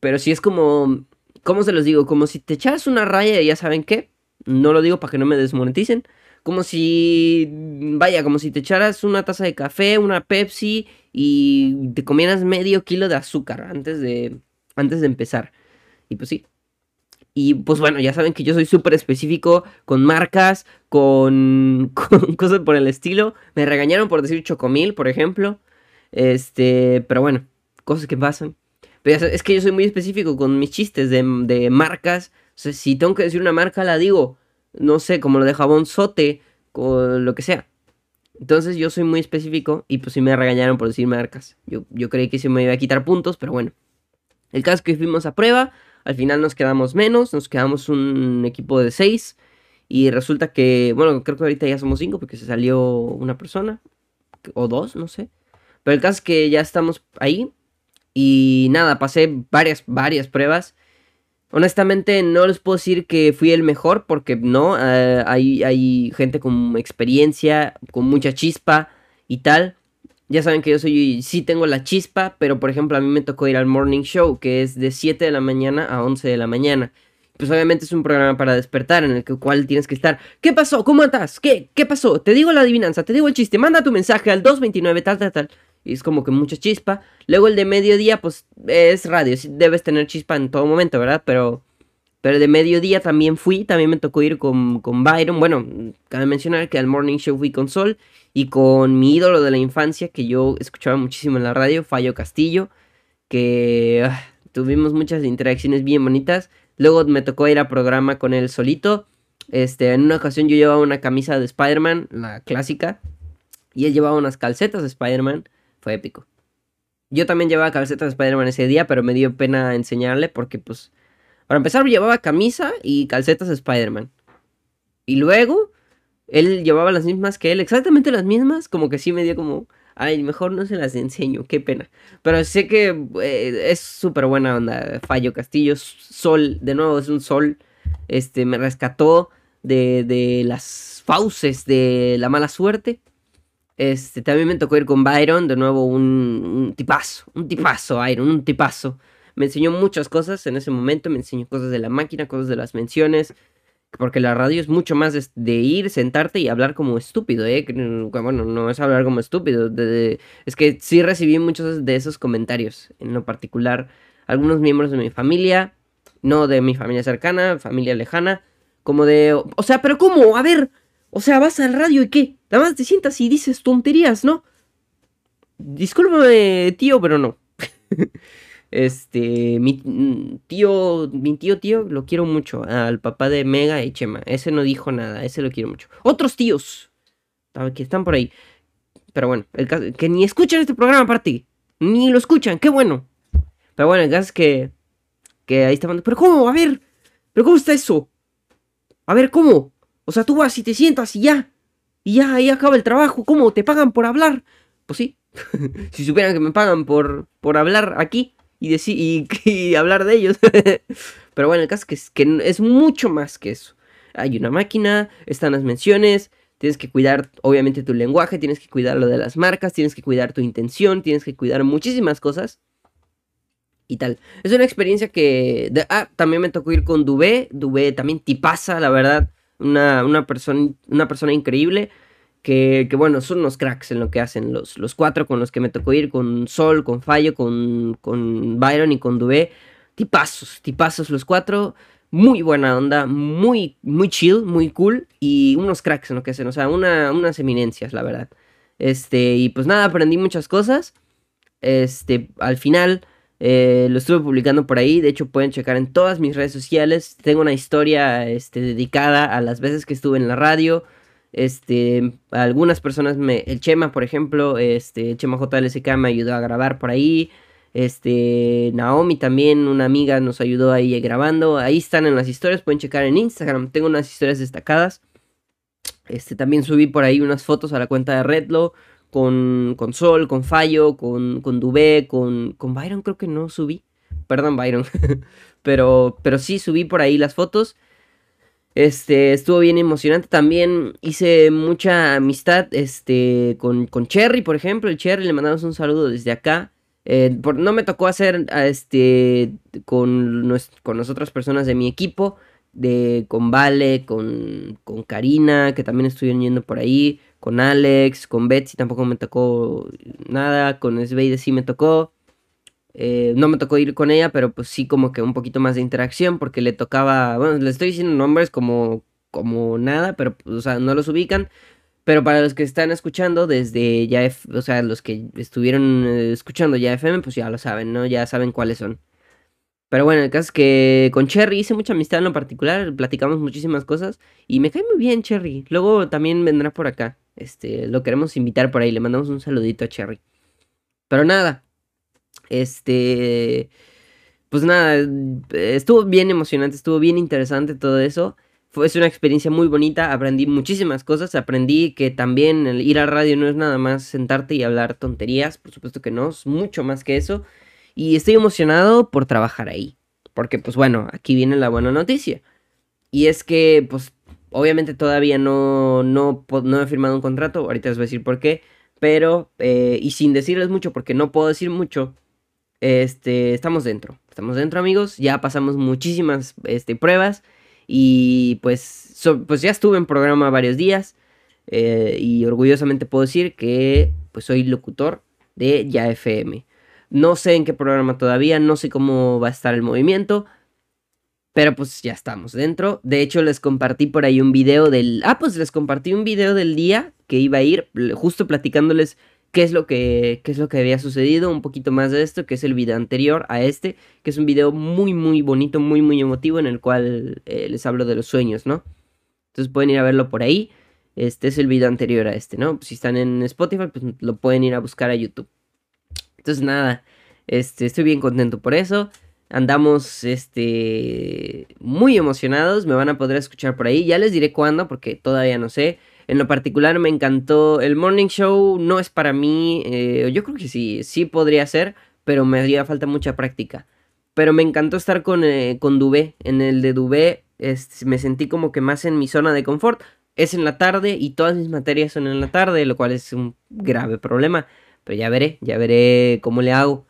Pero sí es como ¿Cómo se los digo? Como si te echaras una raya y ya saben qué. No lo digo para que no me desmoneticen. Como si, vaya, como si te echaras una taza de café, una Pepsi y te comieras medio kilo de azúcar antes de, antes de empezar. Y pues sí. Y pues bueno, ya saben que yo soy súper específico con marcas, con, <laughs> con cosas por el estilo. Me regañaron por decir chocomil, por ejemplo. Este, pero bueno, cosas que pasan es que yo soy muy específico con mis chistes de, marcas. O sea, si tengo que decir una marca, la digo. no sé, como lo de jabón sote, o lo que sea. Entonces yo soy muy específico y pues sí me regañaron por decir marcas. Yo, yo creí que se me iba a quitar puntos, pero bueno. El caso es que fuimos a prueba, al final nos quedamos menos, nos quedamos un equipo de 6 y resulta que, bueno, creo que ahorita ya somos 5 porque se salió una persona o dos, no sé. Pero el caso es que ya estamos ahí y nada, pasé varias, varias pruebas. Honestamente no les puedo decir que fui el mejor porque no, eh, hay, hay gente con experiencia, con mucha chispa y tal. Ya saben que yo soy, sí tengo la chispa, pero por ejemplo a mí me tocó ir al morning show, que es de 7 de la mañana a 11 de la mañana. Pues obviamente es un programa para despertar en el cual tienes que estar. ¿Qué pasó? ¿Cómo estás? ¿Qué? ¿Qué pasó? Te digo la adivinanza, te digo el chiste, manda tu mensaje al 229 tal tal tal. Y es como que mucha chispa. Luego el de mediodía, pues es radio, debes tener chispa en todo momento, ¿verdad? Pero pero de mediodía también fui, también me tocó ir con, con Byron. Bueno, cabe mencionar que al Morning Show fui con Sol y con mi ídolo de la infancia que yo escuchaba muchísimo en la radio, Fallo Castillo, que ah, tuvimos muchas interacciones bien bonitas. Luego me tocó ir a programa con él solito. Este, en una ocasión yo llevaba una camisa de Spider-Man, la clásica, y él llevaba unas calcetas de Spider-Man. Fue épico. Yo también llevaba calcetas de Spider-Man ese día, pero me dio pena enseñarle porque pues para empezar, llevaba camisa y calcetas de Spider-Man. Y luego, él llevaba las mismas que él, exactamente las mismas, como que sí me dio como, ay, mejor no se las enseño, qué pena. Pero sé que eh, es súper buena onda, Fallo Castillo, Sol, de nuevo es un sol, este, me rescató de, de las fauces de la mala suerte. Este, también me tocó ir con Byron, de nuevo un, un tipazo, un tipazo, Byron, un tipazo me enseñó muchas cosas en ese momento, me enseñó cosas de la máquina, cosas de las menciones, porque la radio es mucho más de, ir, sentarte y hablar como estúpido, ¿eh? Bueno, no es hablar como estúpido, es que sí recibí muchos de esos comentarios, en lo particular, algunos miembros de mi familia, no de mi familia cercana, familia lejana, como de, o sea, pero ¿cómo? A ver, o sea, vas al radio y qué, nada más te sientas y dices tonterías, ¿no? Discúlpame, tío, pero no. <laughs> Este, mi tío, mi tío, tío, lo quiero mucho. Al papá de Mega y Chema. Ese no dijo nada, ese lo quiero mucho. Otros tíos, que están por ahí. Pero bueno, el caso, que ni escuchan este programa aparte. Ni lo escuchan, qué bueno. Pero bueno, el caso es que, que ahí estaban. Pero ¿cómo? A ver, ¿pero cómo está eso? A ver, ¿cómo? O sea, tú vas y te sientas y ya. Y ya, ahí acaba el trabajo. ¿Cómo? ¿Te pagan por hablar? Pues sí. <laughs> si supieran que me pagan por, por hablar aquí y, decir, <laughs> y, hablar de ellos. <laughs> Pero bueno, el caso es que, es es mucho más que eso. Hay una máquina, están las menciones, tienes que cuidar obviamente tu lenguaje, tienes que cuidar lo de las marcas, tienes que cuidar tu intención, tienes que cuidar muchísimas cosas. Y tal. Es una experiencia que... ah, también me tocó ir con Dubé. Dubé también tipaza, la verdad. Una, una, persona, una persona increíble que, bueno, son unos cracks en lo que hacen los, los cuatro con los que me tocó ir, con Sol, con Fallo, con, con Byron y con Dubé. Tipazos, tipazos los cuatro. Muy buena onda, muy, muy chill, muy cool y unos cracks en lo que hacen, o sea, una, unas eminencias, la verdad. Este, y pues nada, aprendí muchas cosas. Este, al final eh, lo estuve publicando por ahí, de hecho pueden checar en todas mis redes sociales. Tengo una historia este, dedicada a las veces que estuve en la radio, este, algunas personas me. El Chema, por ejemplo, este, Chema JLSK me ayudó a grabar por ahí. Este, Naomi también, una amiga, nos ayudó ahí grabando. Ahí están en las historias, pueden checar en Instagram. Tengo unas historias destacadas. Este, también subí por ahí unas fotos a la cuenta de Redlo. Con, con Sol, con Fallo, con, con Dubé, con, con Byron creo que no subí. Perdón, Byron. <laughs> pero, pero sí subí por ahí las fotos. Este, estuvo bien emocionante. También hice mucha amistad este, con, con Cherry, por ejemplo. El Cherry, le mandamos un saludo desde acá. Eh, no me tocó hacer este, con, con las otras personas de mi equipo. De, con Vale, con, con Karina, que también estuvieron yendo por ahí. Con Alex, con Betsy tampoco me tocó nada. Con Sveide sí me tocó. Eh, no me tocó ir con ella, pero pues sí como que un poquito más de interacción porque le tocaba, bueno, le estoy diciendo nombres como, como nada, pero pues, o sea, no los ubican. Pero para los que están escuchando desde ya, o sea, los que estuvieron eh, escuchando ya FM, pues ya lo saben, ¿no? Ya saben cuáles son. Pero bueno, el caso es que con Cherry hice mucha amistad en lo particular, platicamos muchísimas cosas y me cae muy bien Cherry. Luego también vendrá por acá. Este, lo queremos invitar por ahí, le mandamos un saludito a Cherry. Pero nada, este, pues nada, estuvo bien emocionante, estuvo bien interesante todo eso. Fue una experiencia muy bonita, aprendí muchísimas cosas, aprendí que también el ir a radio no es nada más sentarte y hablar tonterías, por supuesto que no, es mucho más que eso. Y estoy emocionado por trabajar ahí. Porque, pues bueno, aquí viene la buena noticia. Y es que, pues, obviamente todavía no, no, no he firmado un contrato. Ahorita les voy a decir por qué. Pero, eh, y sin decirles mucho, porque no puedo decir mucho, este, estamos dentro. Estamos dentro, amigos. Ya pasamos muchísimas este, pruebas. Y pues, pues ya estuve en programa varios días. Eh, y orgullosamente puedo decir que pues soy locutor de Ya FM. No sé en qué programa todavía, no sé cómo va a estar el movimiento. Pero pues ya estamos dentro. De hecho, les compartí por ahí un video del. Ah, pues les compartí un video del día que iba a ir, justo platicándoles qué es lo que, qué es lo que había sucedido, un poquito más de esto, que es el video anterior a este, que es un video muy, muy bonito, muy, muy emotivo, en el cual eh, les hablo de los sueños, ¿no? Entonces pueden ir a verlo por ahí. Este es el video anterior a este, ¿no? Si están en Spotify, pues lo pueden ir a buscar a YouTube. Entonces nada, este, estoy bien contento por eso. Andamos este, muy emocionados, me van a poder escuchar por ahí. Ya les diré cuándo, porque todavía no sé. En lo particular me encantó. El morning show no es para mí. Eh, yo creo que sí, sí podría ser, pero me haría falta mucha práctica. Pero me encantó estar con, eh, con Dubé. En el de Dubé este, me sentí como que más en mi zona de confort. Es en la tarde y todas mis materias son en la tarde, lo cual es un grave problema. Pero ya veré, ya veré cómo le hago.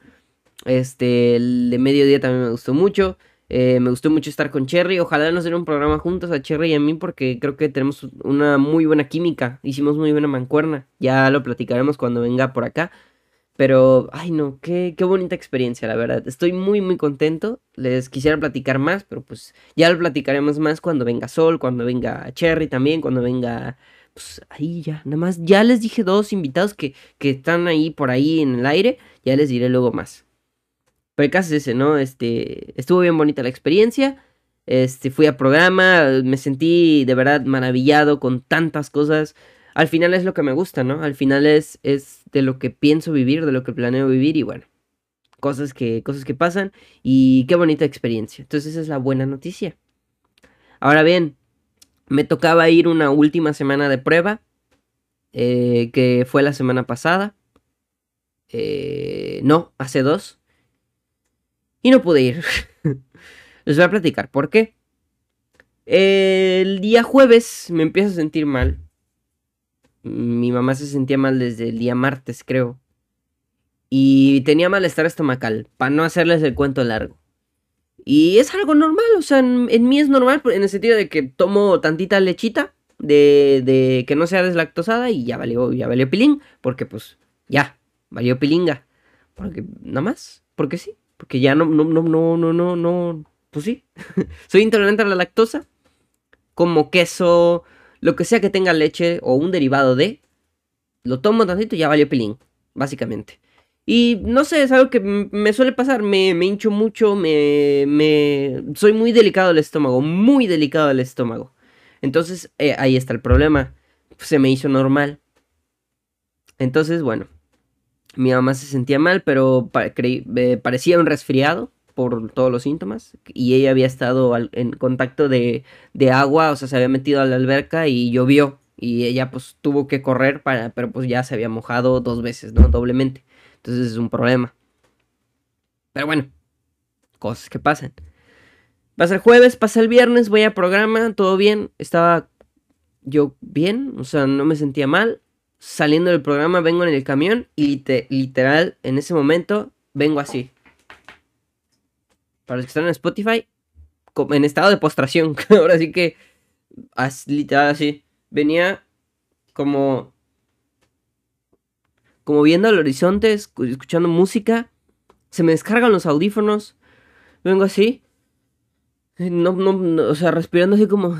Este, el de mediodía también me gustó mucho. Eh, me gustó mucho estar con Cherry. Ojalá nos den un programa juntos a Cherry y a mí porque creo que tenemos una muy buena química. Hicimos muy buena mancuerna. Ya lo platicaremos cuando venga por acá. Pero, ay no, qué, qué bonita experiencia, la verdad. Estoy muy, muy contento. Les quisiera platicar más, pero pues ya lo platicaremos más cuando venga Sol, cuando venga Cherry también, cuando venga pues ahí ya, nada más, ya les dije dos invitados que, que están ahí por ahí en el aire, ya les diré luego más. Pero el caso es ese, ¿no? Este, estuvo bien bonita la experiencia. Este, fui a programa, me sentí de verdad maravillado con tantas cosas. Al final es lo que me gusta, ¿no? Al final es, es de lo que pienso vivir, de lo que planeo vivir y bueno, cosas que, cosas que pasan y qué bonita experiencia. Entonces esa es la buena noticia. Ahora bien, me tocaba ir una última semana de prueba, eh, que fue la semana pasada. Eh, no, hace dos. Y no pude ir. <laughs> Les voy a platicar por qué. El día jueves me empiezo a sentir mal. Mi mamá se sentía mal desde el día martes, creo. Y tenía malestar estomacal, para no hacerles el cuento largo. Y es algo normal, o sea, en, mí es normal en el sentido de que tomo tantita lechita de, de que no sea deslactosada y ya valió, ya valió pilín, porque pues ya, valió pilinga. Porque nada más, porque sí, porque ya no, no, no, no, no, no, pues sí. <laughs> Soy intolerante a la lactosa, como queso, lo que sea que tenga leche o un derivado de, lo tomo tantito y ya valió pilín, básicamente. Y no sé, es algo que me suele pasar, me, me hincho mucho, me, me... Soy muy delicado al estómago, muy delicado al estómago. Entonces, eh, ahí está el problema. Se me hizo normal. Entonces, bueno, mi mamá se sentía mal, pero parecía un resfriado por todos los síntomas. Y ella había estado en contacto de, de, agua, o sea, se había metido a la alberca y llovió. Y ella pues tuvo que correr, para, pero pues ya se había mojado dos veces, ¿no? Doblemente. Entonces es un problema. Pero bueno, cosas que pasan. Pasa el jueves, pasa el viernes, voy a programa, todo bien. Estaba yo bien, o sea, no me sentía mal. Saliendo del programa vengo en el camión y literal, en ese momento, vengo así. Para los que están en Spotify, en estado de postración. <laughs> Ahora sí que, literal así. Venía como como viendo al horizonte, escuchando música. Se me descargan los audífonos. Vengo así. No, o sea, respirando así como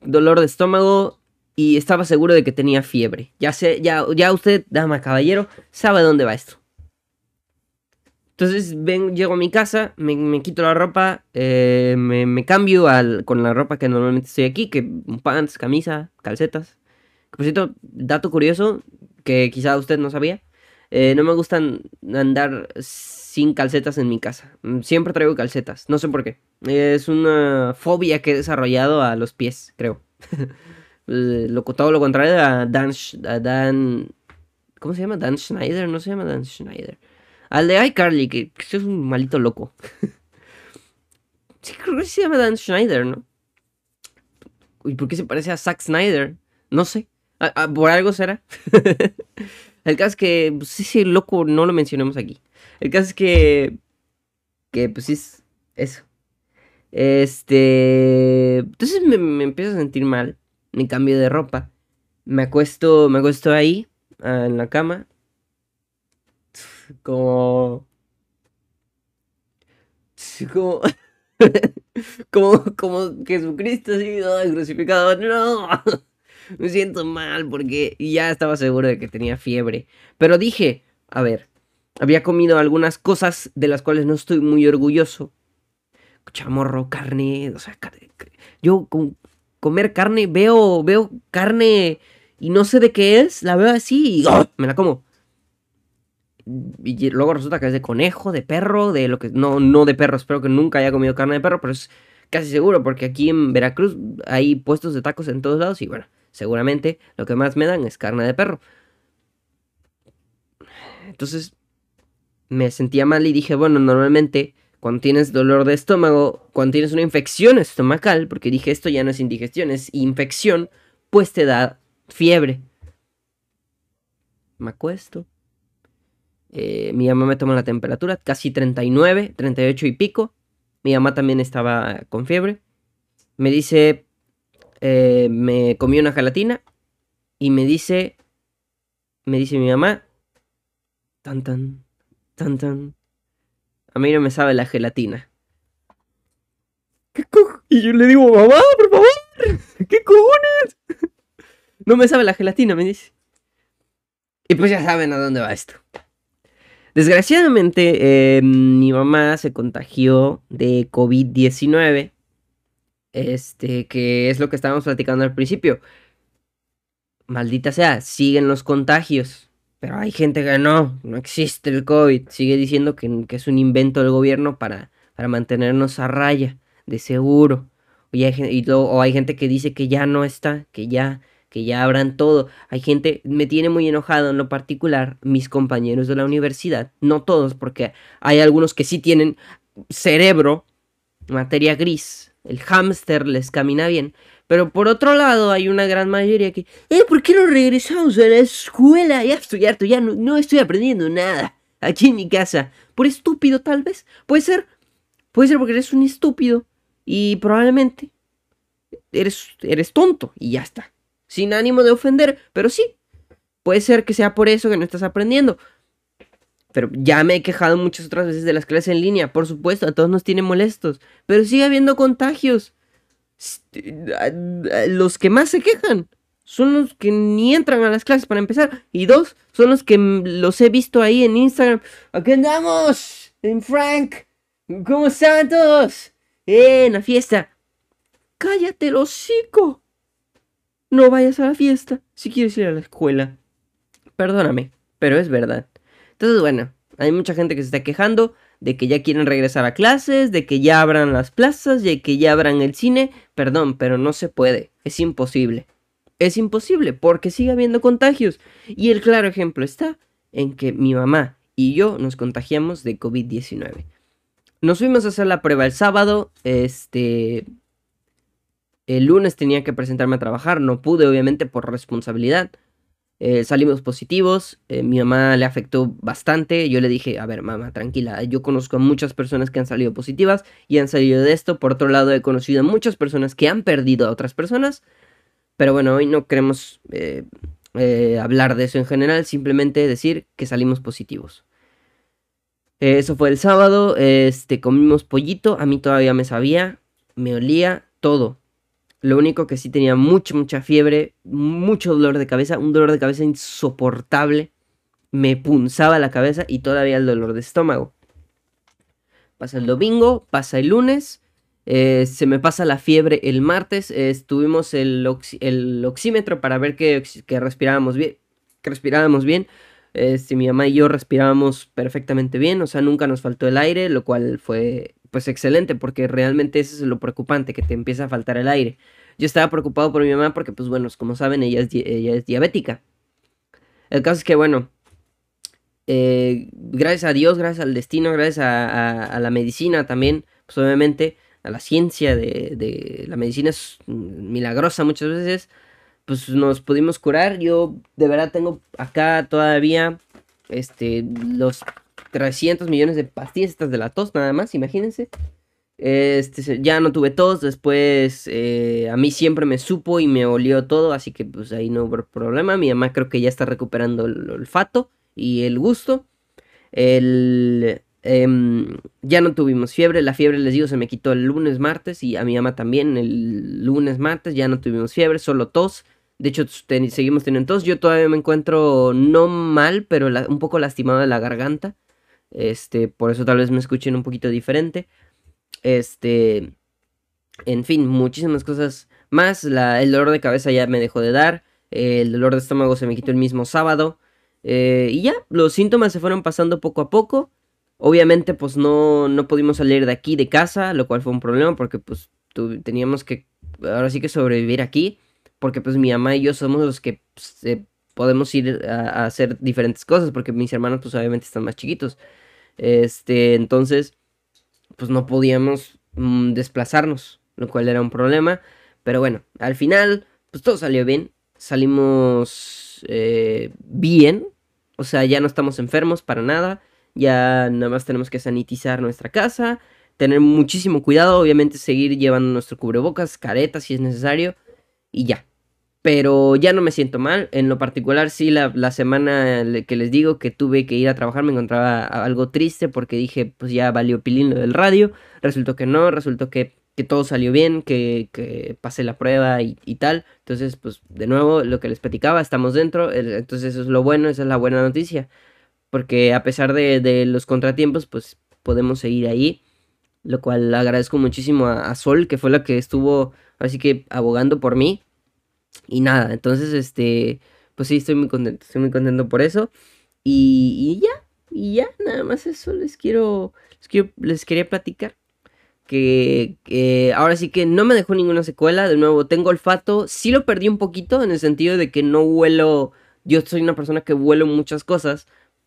dolor de estómago y estaba seguro de que tenía fiebre. Ya sé, ya, ya usted, dama caballero, sabe dónde va esto. Entonces ven, llego a mi casa, me, quito la ropa, eh, me, cambio al, con la ropa que normalmente estoy aquí, que pants, camisa, calcetas. Por cierto, dato curioso que quizá usted no sabía. Eh, no me gustan andar sin calcetas en mi casa. Siempre traigo calcetas, no sé por qué. Es una fobia que he desarrollado a los pies, creo. <laughs> lo, todo lo contrario a Dan, a. ¿Cómo se llama? Dan Schneider, no se llama Dan Schneider. Al de iCarly, que, que es un malito loco. <laughs> sí, creo que se llama Dan Schneider, ¿no? ¿Y por qué se parece a Zack Snyder? No sé. por algo será. <laughs> El caso es que, pues, sí, loco, no lo mencionemos aquí. El caso es que, que, pues sí, es eso. Este, entonces me empiezo a sentir mal, me cambio de ropa, me acuesto, me acuesto ahí, ah, en la cama, como... <laughs> Como... como, Jesucristo ha sido crucificado. No, <laughs> me siento mal porque ya estaba seguro de que tenía fiebre. Pero dije, a ver, había comido algunas cosas de las cuales no estoy muy orgulloso. Chamorro, carne, o sea, yo con comer carne veo, veo carne y no sé de qué es, la veo así y ¡oh! me la como y luego resulta que es de conejo, de perro, de lo que. No, no de perro, espero que nunca haya comido carne de perro, pero es casi seguro, porque aquí en Veracruz hay puestos de tacos en todos lados y bueno, seguramente lo que más me dan es carne de perro. Entonces me sentía mal y dije, bueno, normalmente cuando tienes dolor de estómago, cuando tienes una infección estomacal, porque dije esto ya no es indigestión, es infección, pues te da fiebre. Me acuesto, eh, mi mamá me tomó la temperatura, casi 39, 38 y pico. Mi mamá también estaba con fiebre. Me dice, eh, me comí una gelatina y me dice, me dice mi mamá, tan tan, tan tan, a mí no me sabe la gelatina. ¿Qué y yo le digo, mamá, por favor, ¿qué cojones? <laughs> no me sabe la gelatina, me dice. Y pues ya saben a dónde va esto. Desgraciadamente, eh, mi mamá se contagió de COVID-19. Este, que es lo que estábamos platicando al principio. Maldita sea, siguen los contagios. Pero hay gente que no, no existe el COVID. Sigue diciendo que, es un invento del gobierno para, para mantenernos a raya, de seguro. y o hay gente que dice que ya no está, que ya que ya abran todo. Hay gente, me tiene muy enojado en lo particular, mis compañeros de la universidad, no todos, porque hay algunos que sí tienen cerebro, materia gris, el hámster les camina bien. Pero por otro lado, hay una gran mayoría que, eh, ¿por qué no regresamos a la escuela? Ya estoy harto, ya no, estoy aprendiendo nada aquí en mi casa. Por estúpido, tal vez. Puede ser, puede ser porque eres un estúpido y probablemente eres, eres tonto y ya está sin ánimo de ofender, pero sí, puede ser que sea por eso que no estás aprendiendo. Pero ya me he quejado muchas otras veces de las clases en línea, por supuesto, a todos nos tiene molestos, pero sigue habiendo contagios. Los que más se quejan son los que ni entran a las clases para empezar. Y dos, son los que los he visto ahí en Instagram. Aquí andamos, en Frank. ¿Cómo están todos? En la fiesta. Cállate, hocico no vayas a la fiesta si quieres ir a la escuela. Perdóname, pero es verdad. Entonces, bueno, hay mucha gente que se está quejando de que ya quieren regresar a clases, de que ya abran las plazas, de que ya abran el cine. Perdón, pero no se puede. Es imposible. Es imposible porque sigue habiendo contagios. Y el claro ejemplo está en que mi mamá y yo nos contagiamos de COVID-19. Nos fuimos a hacer la prueba el sábado. Este, el lunes tenía que presentarme a trabajar, no pude obviamente por responsabilidad. Eh, salimos positivos, eh, mi mamá le afectó bastante, yo le dije, a ver mamá, tranquila, yo conozco a muchas personas que han salido positivas y han salido de esto, por otro lado he conocido a muchas personas que han perdido a otras personas, pero bueno, hoy no queremos eh, hablar de eso en general, simplemente decir que salimos positivos. eso fue el sábado, este, comimos pollito, a mí todavía me sabía, me olía todo, lo único que sí tenía mucha, mucha fiebre, mucho dolor de cabeza, un dolor de cabeza insoportable. Me punzaba la cabeza y todavía el dolor de estómago. pasa el domingo, pasa el lunes, eh, se me pasa la fiebre el martes, estuvimos el, el, oxímetro para ver que, respirábamos bien, respirábamos bien. Este, mi mamá y yo respirábamos perfectamente bien, o sea, nunca nos faltó el aire, lo cual fue pues excelente, porque realmente eso es lo preocupante, que te empieza a faltar el aire. Yo estaba preocupado por mi mamá porque, pues bueno, como saben, ella es, ella es diabética. El caso es que, bueno, eh, gracias a Dios, gracias al destino, gracias a, la medicina también, pues obviamente a la ciencia de, la medicina es milagrosa muchas veces, pues nos pudimos curar. Yo de verdad tengo acá todavía este, los 300 millones de pastillas estas de la tos, nada más, imagínense. Este, ya no tuve tos, después eh, a mí siempre me supo y me olió todo, así que pues ahí no hubo problema. Mi mamá creo que ya está recuperando el olfato y el gusto. El, em, ya no tuvimos fiebre, la fiebre les digo se me quitó el lunes, martes y a mi mamá también el lunes, martes, ya no tuvimos fiebre, solo tos. De hecho, seguimos teniendo tos. Yo todavía me encuentro no mal, pero un poco lastimado de la garganta. Este, por eso tal vez me escuchen un poquito diferente. Este, en fin, muchísimas cosas más. el dolor de cabeza ya me dejó de dar. el dolor de estómago se me quitó el mismo sábado. Eh, y ya, los síntomas se fueron pasando poco a poco. Obviamente, pues no, no pudimos salir de aquí, de casa, lo cual fue un problema porque pues teníamos que, ahora sí que sobrevivir aquí. Porque pues mi mamá y yo somos los que pues, podemos ir a, hacer diferentes cosas porque mis hermanos pues obviamente están más chiquitos. Este, entonces, pues no podíamos mm, desplazarnos, lo cual era un problema. Pero bueno, al final, pues todo salió bien. Salimos eh, bien, o sea, ya no estamos enfermos para nada. Ya nada más tenemos que sanitizar nuestra casa. Tener muchísimo cuidado. Obviamente seguir llevando nuestro cubrebocas, caretas si es necesario. Y ya. Pero ya no me siento mal. En lo particular, sí, la, semana que les digo que tuve que ir a trabajar me encontraba algo triste porque dije, pues ya valió pilín lo del radio. Resultó que no, resultó que, todo salió bien, que, que pasé la prueba y, y, tal. Entonces, pues de nuevo, lo que les platicaba, estamos dentro. Entonces, eso es lo bueno, esa es la buena noticia. Porque a pesar de, los contratiempos, pues podemos seguir ahí. Lo cual agradezco muchísimo a, a Sol, que fue la que estuvo, así que abogando por mí y nada, entonces, este, pues sí, estoy muy contento, estoy muy contento por eso. Y, ya, y ya, nada más eso les quiero, les, quiero, les quería platicar. Que, que, ahora sí que no me dejó ninguna secuela. De nuevo, tengo olfato. Sí lo perdí un poquito en el sentido de que no huelo. Yo soy una persona que huelo muchas cosas.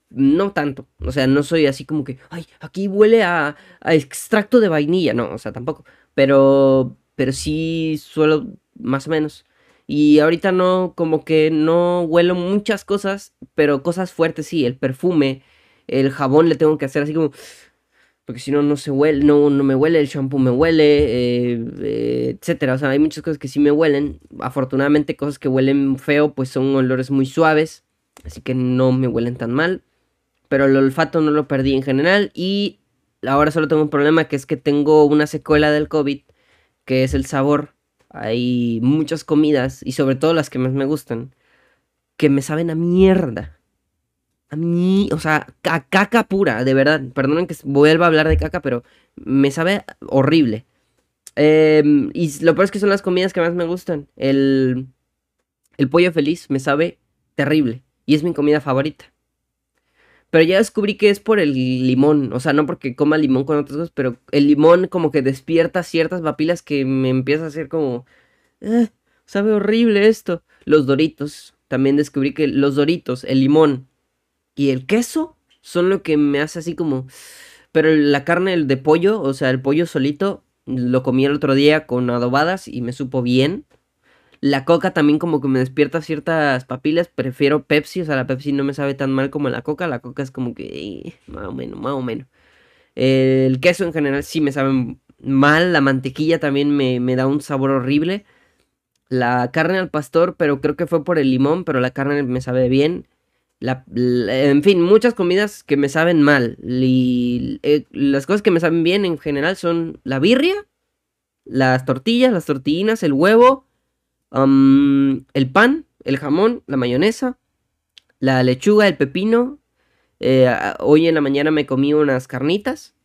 No tanto. O sea, no soy así como que, ay, aquí huele a, a extracto de vainilla. No, o sea, tampoco. Pero, pero sí suelo más o menos. Y ahorita no, como que no huelo muchas cosas, pero cosas fuertes sí, el perfume, el jabón le tengo que hacer así como... Porque si no, no se huele, no, no me huele, el shampoo me huele, eh, eh, etcétera. O sea, hay muchas cosas que sí me huelen. Afortunadamente, cosas que huelen feo, pues son olores muy suaves. Así que no me huelen tan mal. Pero el olfato no lo perdí en general. Y ahora solo tengo un problema que es que tengo una secuela del COVID, que es el sabor. Hay muchas comidas, y sobre todo las que más me gustan, que me saben a mierda. A mí, o sea, a caca pura, de verdad. Perdonen que vuelva a hablar de caca, pero me sabe horrible. Em, y lo peor es que son las comidas que más me gustan. El, el pollo feliz me sabe terrible. Y es mi comida favorita. Pero ya descubrí que es por el limón. O sea, no porque coma limón con otras cosas, pero el limón como que despierta ciertas papilas que me empieza a hacer como... Eh, sabe horrible esto. Los doritos. También descubrí que los doritos, el limón y el queso son lo que me hace así como... Pero la carne de pollo, o sea, el pollo solito, lo comí el otro día con adobadas y me supo bien. La coca también como que me despierta ciertas papilas. Prefiero Pepsi, o sea, la Pepsi no me sabe tan mal como la coca. La coca es como que eh, más o menos, más o menos. El queso en general sí me sabe mal. La mantequilla también me, me da un sabor horrible. La carne al pastor, pero creo que fue por el limón, pero la carne me sabe bien. La, en fin, muchas comidas que me saben mal. Y, eh, las cosas que me saben bien en general son la birria, las tortillas, las tortillinas, el huevo el pan, el jamón, la mayonesa, la lechuga, el pepino. Eh, hoy en la mañana me comí unas carnitas.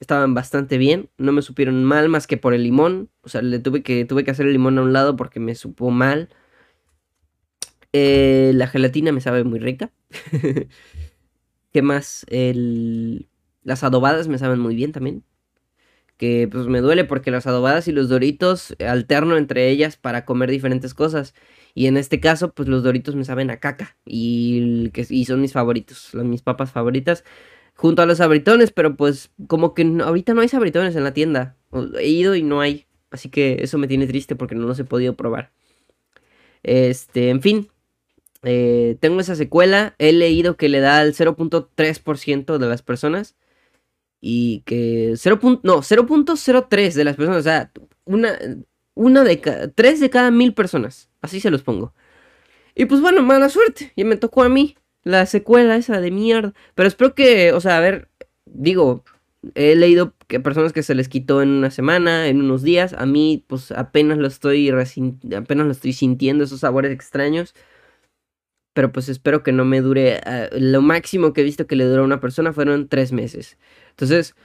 estaban bastante bien, no me supieron mal más que por el limón, o sea, le tuve que, tuve que hacer el limón a un lado porque me supo mal. Eh, la gelatina me sabe muy rica. <laughs> ¿Qué más? Las adobadas me saben muy bien también. Que pues me duele porque las adobadas y los doritos alterno entre ellas para comer diferentes cosas. Y en este caso, pues los doritos me saben a caca. Y, y son mis favoritos, las, mis papas favoritas. Junto a los sabritones, pero pues como que ahorita no hay sabritones en la tienda. He ido y no hay. Así que eso me tiene triste porque no los he podido probar. Este, en fin, eh, tengo esa secuela. He leído que le da al 0.3% de las personas. Y que 0. No, 0.03 de las personas. O sea, una, una de cada. 3 de cada mil personas. Así se los pongo. Y pues bueno, mala suerte. Ya me tocó a mí. La secuela esa de mierda. Pero espero que. O sea, a ver. Digo. He leído que personas que se les quitó en una semana, en unos días. A mí, pues apenas lo estoy apenas lo estoy sintiendo, esos sabores extraños pero pues espero que no me dure. Ah, lo máximo que he visto que le duró a una persona fueron tres meses. Entonces,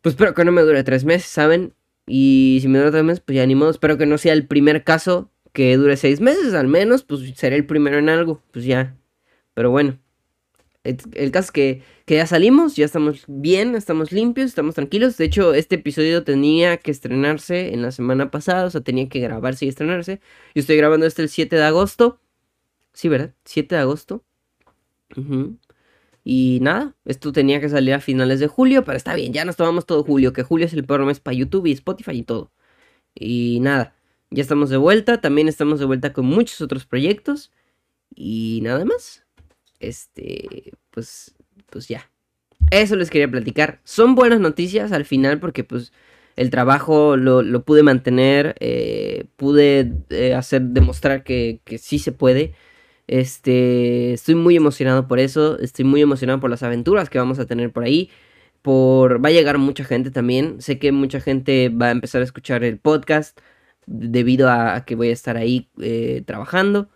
pues espero que no me dure tres meses, ¿saben? Y si me dura tres meses, pues ya ni modo. Espero que no sea el primer caso que dure seis meses, al menos, pues seré el primero en algo, pues ya. Pero bueno, el, caso es que, que, ya salimos, ya estamos bien, estamos limpios, estamos tranquilos. De hecho, este episodio tenía que estrenarse en la semana pasada, o sea, tenía que grabarse y estrenarse. Yo estoy grabando este el 7 de agosto. Sí, ¿verdad? 7 de agosto. Y nada, esto tenía que salir a finales de julio, pero está bien, ya nos tomamos todo julio, que julio es el peor mes para YouTube y Spotify y todo. Y nada, ya estamos de vuelta, también estamos de vuelta con muchos otros proyectos. Y nada más. Este, pues, pues ya. Eso les quería platicar. Son buenas noticias al final porque pues el trabajo lo, pude mantener, eh, pude eh, hacer demostrar que, que sí se puede. Este, estoy muy emocionado por eso, estoy muy emocionado por las aventuras que vamos a tener por ahí. Por va a llegar mucha gente también. Sé que mucha gente va a empezar a escuchar el podcast debido a, que voy a estar ahí eh, trabajando.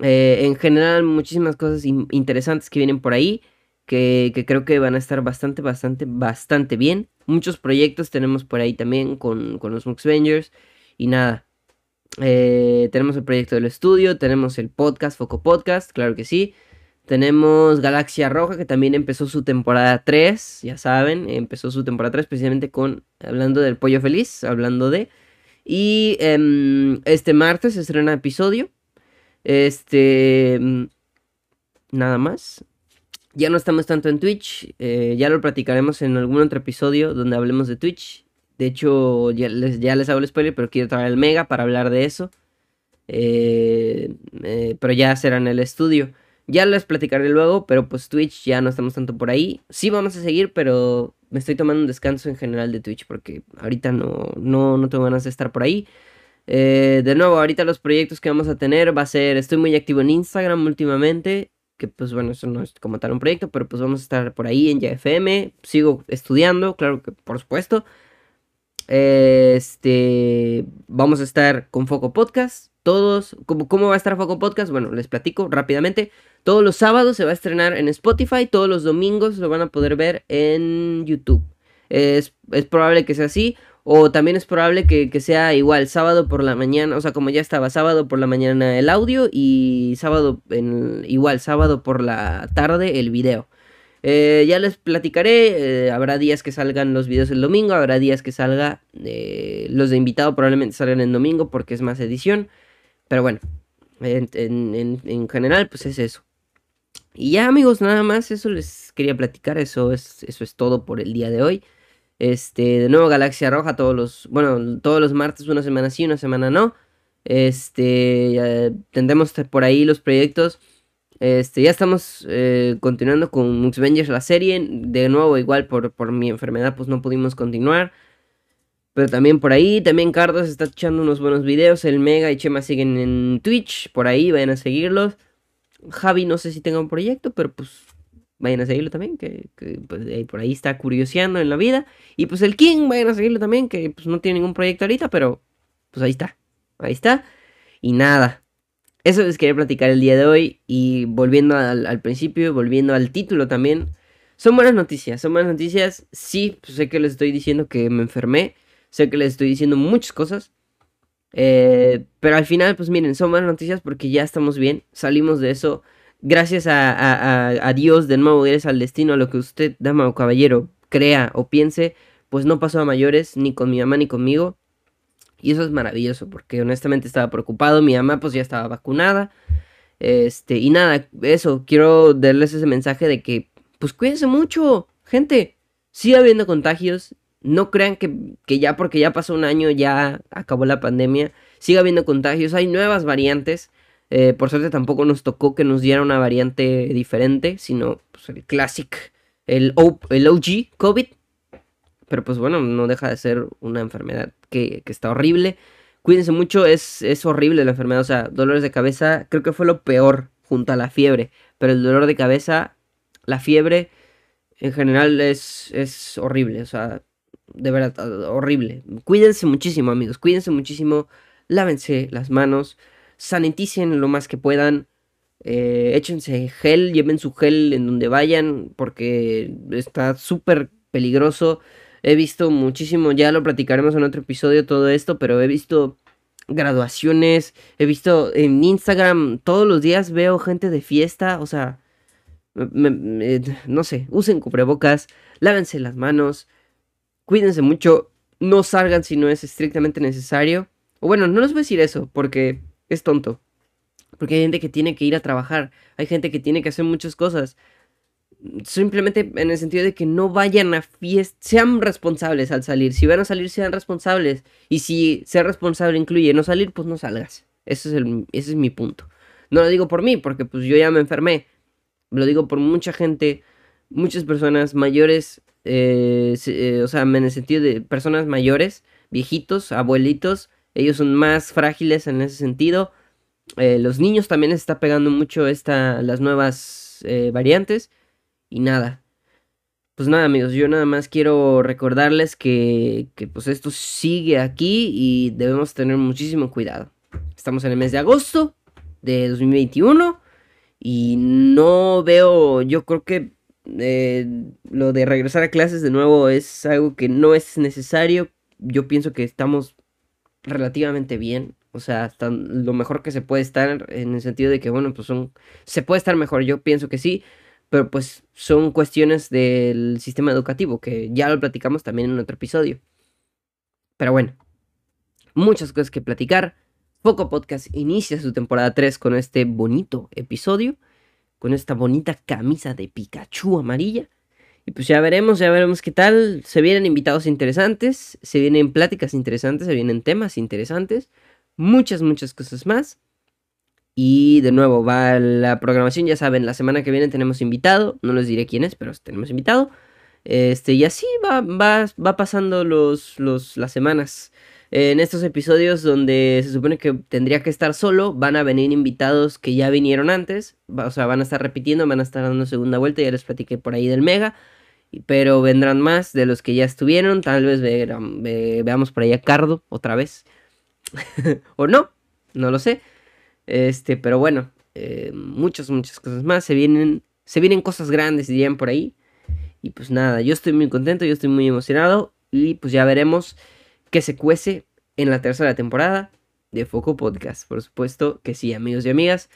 Eh, en general, muchísimas cosas interesantes que vienen por ahí. Que, creo que van a estar bastante, bastante, bastante bien. Muchos proyectos tenemos por ahí también con, con los Vengers Y nada, eh, tenemos el proyecto del estudio, tenemos el podcast, Foco Podcast, claro que sí. Tenemos Galaxia Roja, que también empezó su temporada 3, ya saben, empezó su temporada 3 precisamente con, hablando del pollo feliz, hablando de... Y em, este martes se estrena episodio. Este... Nada más. Ya no estamos tanto en Twitch, eh, ya lo platicaremos en algún otro episodio donde hablemos de Twitch. De hecho, ya les, hago el spoiler, pero quiero traer el Mega para hablar de eso. Eh, eh, pero ya será en el estudio. Ya les platicaré luego, pero pues Twitch ya no estamos tanto por ahí. Sí vamos a seguir, pero me estoy tomando un descanso en general de Twitch porque ahorita no, no, no tengo ganas de estar por ahí. Eh, de nuevo, ahorita los proyectos que vamos a tener va a ser, estoy muy activo en Instagram últimamente, que pues bueno, eso no es como tal un proyecto, pero pues vamos a estar por ahí en YFM, sigo estudiando, claro que por supuesto. Este, vamos a estar con Foco Podcast. Todos, ¿cómo, ¿cómo va a estar Foco Podcast? Bueno, les platico rápidamente. Todos los sábados se va a estrenar en Spotify, todos los domingos lo van a poder ver en YouTube. Es, probable que sea así, o también es probable que, que, sea igual, sábado por la mañana, o sea, como ya estaba, sábado por la mañana el audio y sábado, en, igual, sábado por la tarde el video. Eh, ya les platicaré, eh, habrá días que salgan los videos el domingo, habrá días que salga eh, los de invitado probablemente salgan en domingo porque es más edición, pero bueno, en, general pues es eso. Y ya amigos, nada más eso les quería platicar, eso es, eso es todo por el día de hoy. Este, de nuevo Galaxia Roja todos los, bueno, todos los martes, una semana sí, una semana no. Este, tendremos por ahí los proyectos. Este, ya estamos eh, continuando con Avengers la serie. De nuevo, igual por, por, mi enfermedad, pues no pudimos continuar. Pero también por ahí, también Carlos está echando unos buenos videos. El Mega y Chema siguen en Twitch. Por ahí, vayan a seguirlos. Javi, no sé si tenga un proyecto, pero pues vayan a seguirlo también. Que, pues, por ahí está curioseando en la vida. Y pues el King, vayan a seguirlo también. Que pues no tiene ningún proyecto ahorita, pero pues ahí está. Ahí está. Y nada, eso les quería platicar el día de hoy y volviendo al, principio, volviendo al título también, son buenas noticias, son buenas noticias. Sí, pues sé que les estoy diciendo que me enfermé, sé que les estoy diciendo muchas cosas. Eh, pero al final, pues miren, son buenas noticias porque ya estamos bien, salimos de eso. Gracias a, Dios, de nuevo, eres al destino, a lo que usted, dama o caballero, crea o piense, pues no pasó a mayores, ni con mi mamá ni conmigo. Y eso es maravilloso, porque honestamente estaba preocupado. Mi mamá pues ya estaba vacunada. Este, y nada, eso, quiero darles ese mensaje de que, pues cuídense mucho, gente. Sigue habiendo contagios, no crean que, ya porque ya pasó un año ya acabó la pandemia. Sigue habiendo contagios, hay nuevas variantes. Eh, por suerte tampoco nos tocó que nos diera una variante diferente, sino pues, el Classic, el, el OG COVID. Pero pues bueno, no deja de ser una enfermedad que, está horrible. Cuídense mucho, es, es horrible la enfermedad. O sea, dolores de cabeza, creo que fue lo peor junto a la fiebre. Pero el dolor de cabeza, la fiebre, en general es, es horrible. O sea, de verdad, horrible. Cuídense muchísimo, amigos. Cuídense muchísimo. Lávense las manos. Saniticen lo más que puedan. Eh, échense gel. Lleven su gel en donde vayan. Porque está súper peligroso. He visto muchísimo. Ya lo platicaremos en otro episodio todo esto. Pero he visto graduaciones. He visto en Instagram. Todos los días veo gente de fiesta. O sea. no sé. Usen cubrebocas. Lávense las manos cuídense mucho, no salgan si no es estrictamente necesario. O bueno, no les voy a decir eso, porque es tonto. Porque hay gente que tiene que ir a trabajar, hay gente que tiene que hacer muchas cosas. Simplemente en el sentido de que no vayan a fiestas, sean responsables al salir. Si van a salir, sean responsables. Y si ser responsable incluye no salir, pues no salgas. Ese es, el, ese es mi punto. No lo digo por mí, porque pues yo ya me enfermé. Lo digo por mucha gente, muchas personas mayores eh, eh, o sea, en el sentido de personas mayores, viejitos, abuelitos, ellos son más frágiles en ese sentido. Eh, los niños también les está pegando mucho esta, las nuevas variantes. Y nada. Pues nada amigos, yo nada más quiero recordarles que, que pues esto sigue aquí y debemos tener muchísimo cuidado. Estamos en el mes de agosto de 2021 y no veo, yo creo que eh, lo de regresar a clases de nuevo es algo que no es necesario. Yo pienso que estamos relativamente bien. O sea, hasta lo mejor que se puede estar en el sentido de que, bueno, pues son... Se puede estar mejor, yo pienso que sí. Pero pues son cuestiones del sistema educativo, que ya lo platicamos también en otro episodio. Pero bueno, muchas cosas que platicar. Foco Podcast inicia su temporada 3 con este bonito episodio con esta bonita camisa de Pikachu amarilla. Y pues ya veremos, ya veremos qué tal. Se vienen invitados interesantes, se vienen pláticas interesantes, se vienen temas interesantes, muchas, muchas cosas más. Y de nuevo, va la programación, ya saben, la semana que viene tenemos invitado, no les diré quién es, pero tenemos invitado. Este, y así va, va, va pasando los, los, las semanas. En estos episodios donde se supone que tendría que estar solo, van a venir invitados que ya vinieron antes, o sea, van a estar repitiendo, van a estar dando segunda vuelta, ya les platiqué por ahí del Mega, pero vendrán más de los que ya estuvieron, tal vez veamos por ahí a Cardo otra vez, <laughs> o no, no lo sé, este, pero bueno, eh, muchas, muchas cosas más, se vienen, se vienen cosas grandes, dirían por ahí, y pues nada, yo estoy muy contento, yo estoy muy emocionado, y pues ya veremos que se cuece en la tercera temporada de Foco Podcast. Por supuesto que sí, amigos y amigas.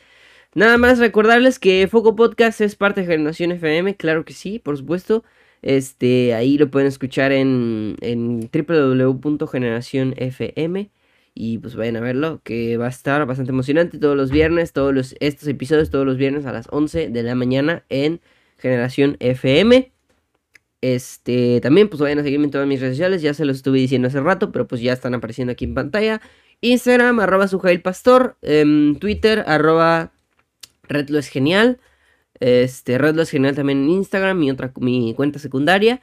Nada más recordarles que Foco Podcast es parte de Generación FM, claro que sí, por supuesto. Este, ahí lo pueden escuchar en, en www.generacionfm y pues vayan a verlo, que va a estar bastante emocionante todos los viernes, todos los, estos episodios todos los viernes a las 11 de la mañana en Generación FM. Este, también pues vayan a seguirme en todas mis redes sociales, ya se los estuve diciendo hace rato, pero pues ya están apareciendo aquí en pantalla. Instagram, arroba Pastor, em, Twitter, arroba Redlo es genial. Este, Redlo también en Instagram, mi otra, mi cuenta secundaria.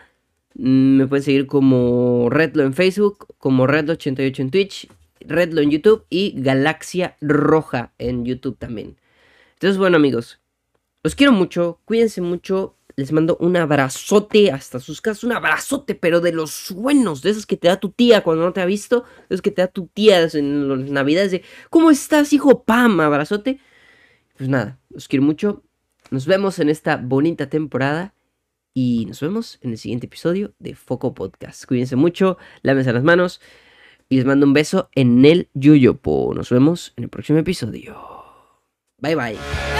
Mm, me pueden seguir como Redlo en Facebook, como Redlo88 en Twitch, Redlo en YouTube y Galaxia Roja en YouTube también. Entonces, bueno amigos, los quiero mucho, cuídense mucho, les mando un abrazote hasta sus casas, un abrazote, pero de los buenos, de esos que te da tu tía cuando no te ha visto, de esos que te da tu tía en las navidades de, ¿cómo estás, hijo? Pam, abrazote. Pues nada, los quiero mucho. Nos vemos en esta bonita temporada Y nos vemos en el siguiente episodio de Foco Podcast. Cuídense mucho, lávense las manos y les mando un beso en el Yuyopo. Nos vemos en el próximo episodio. Bye bye.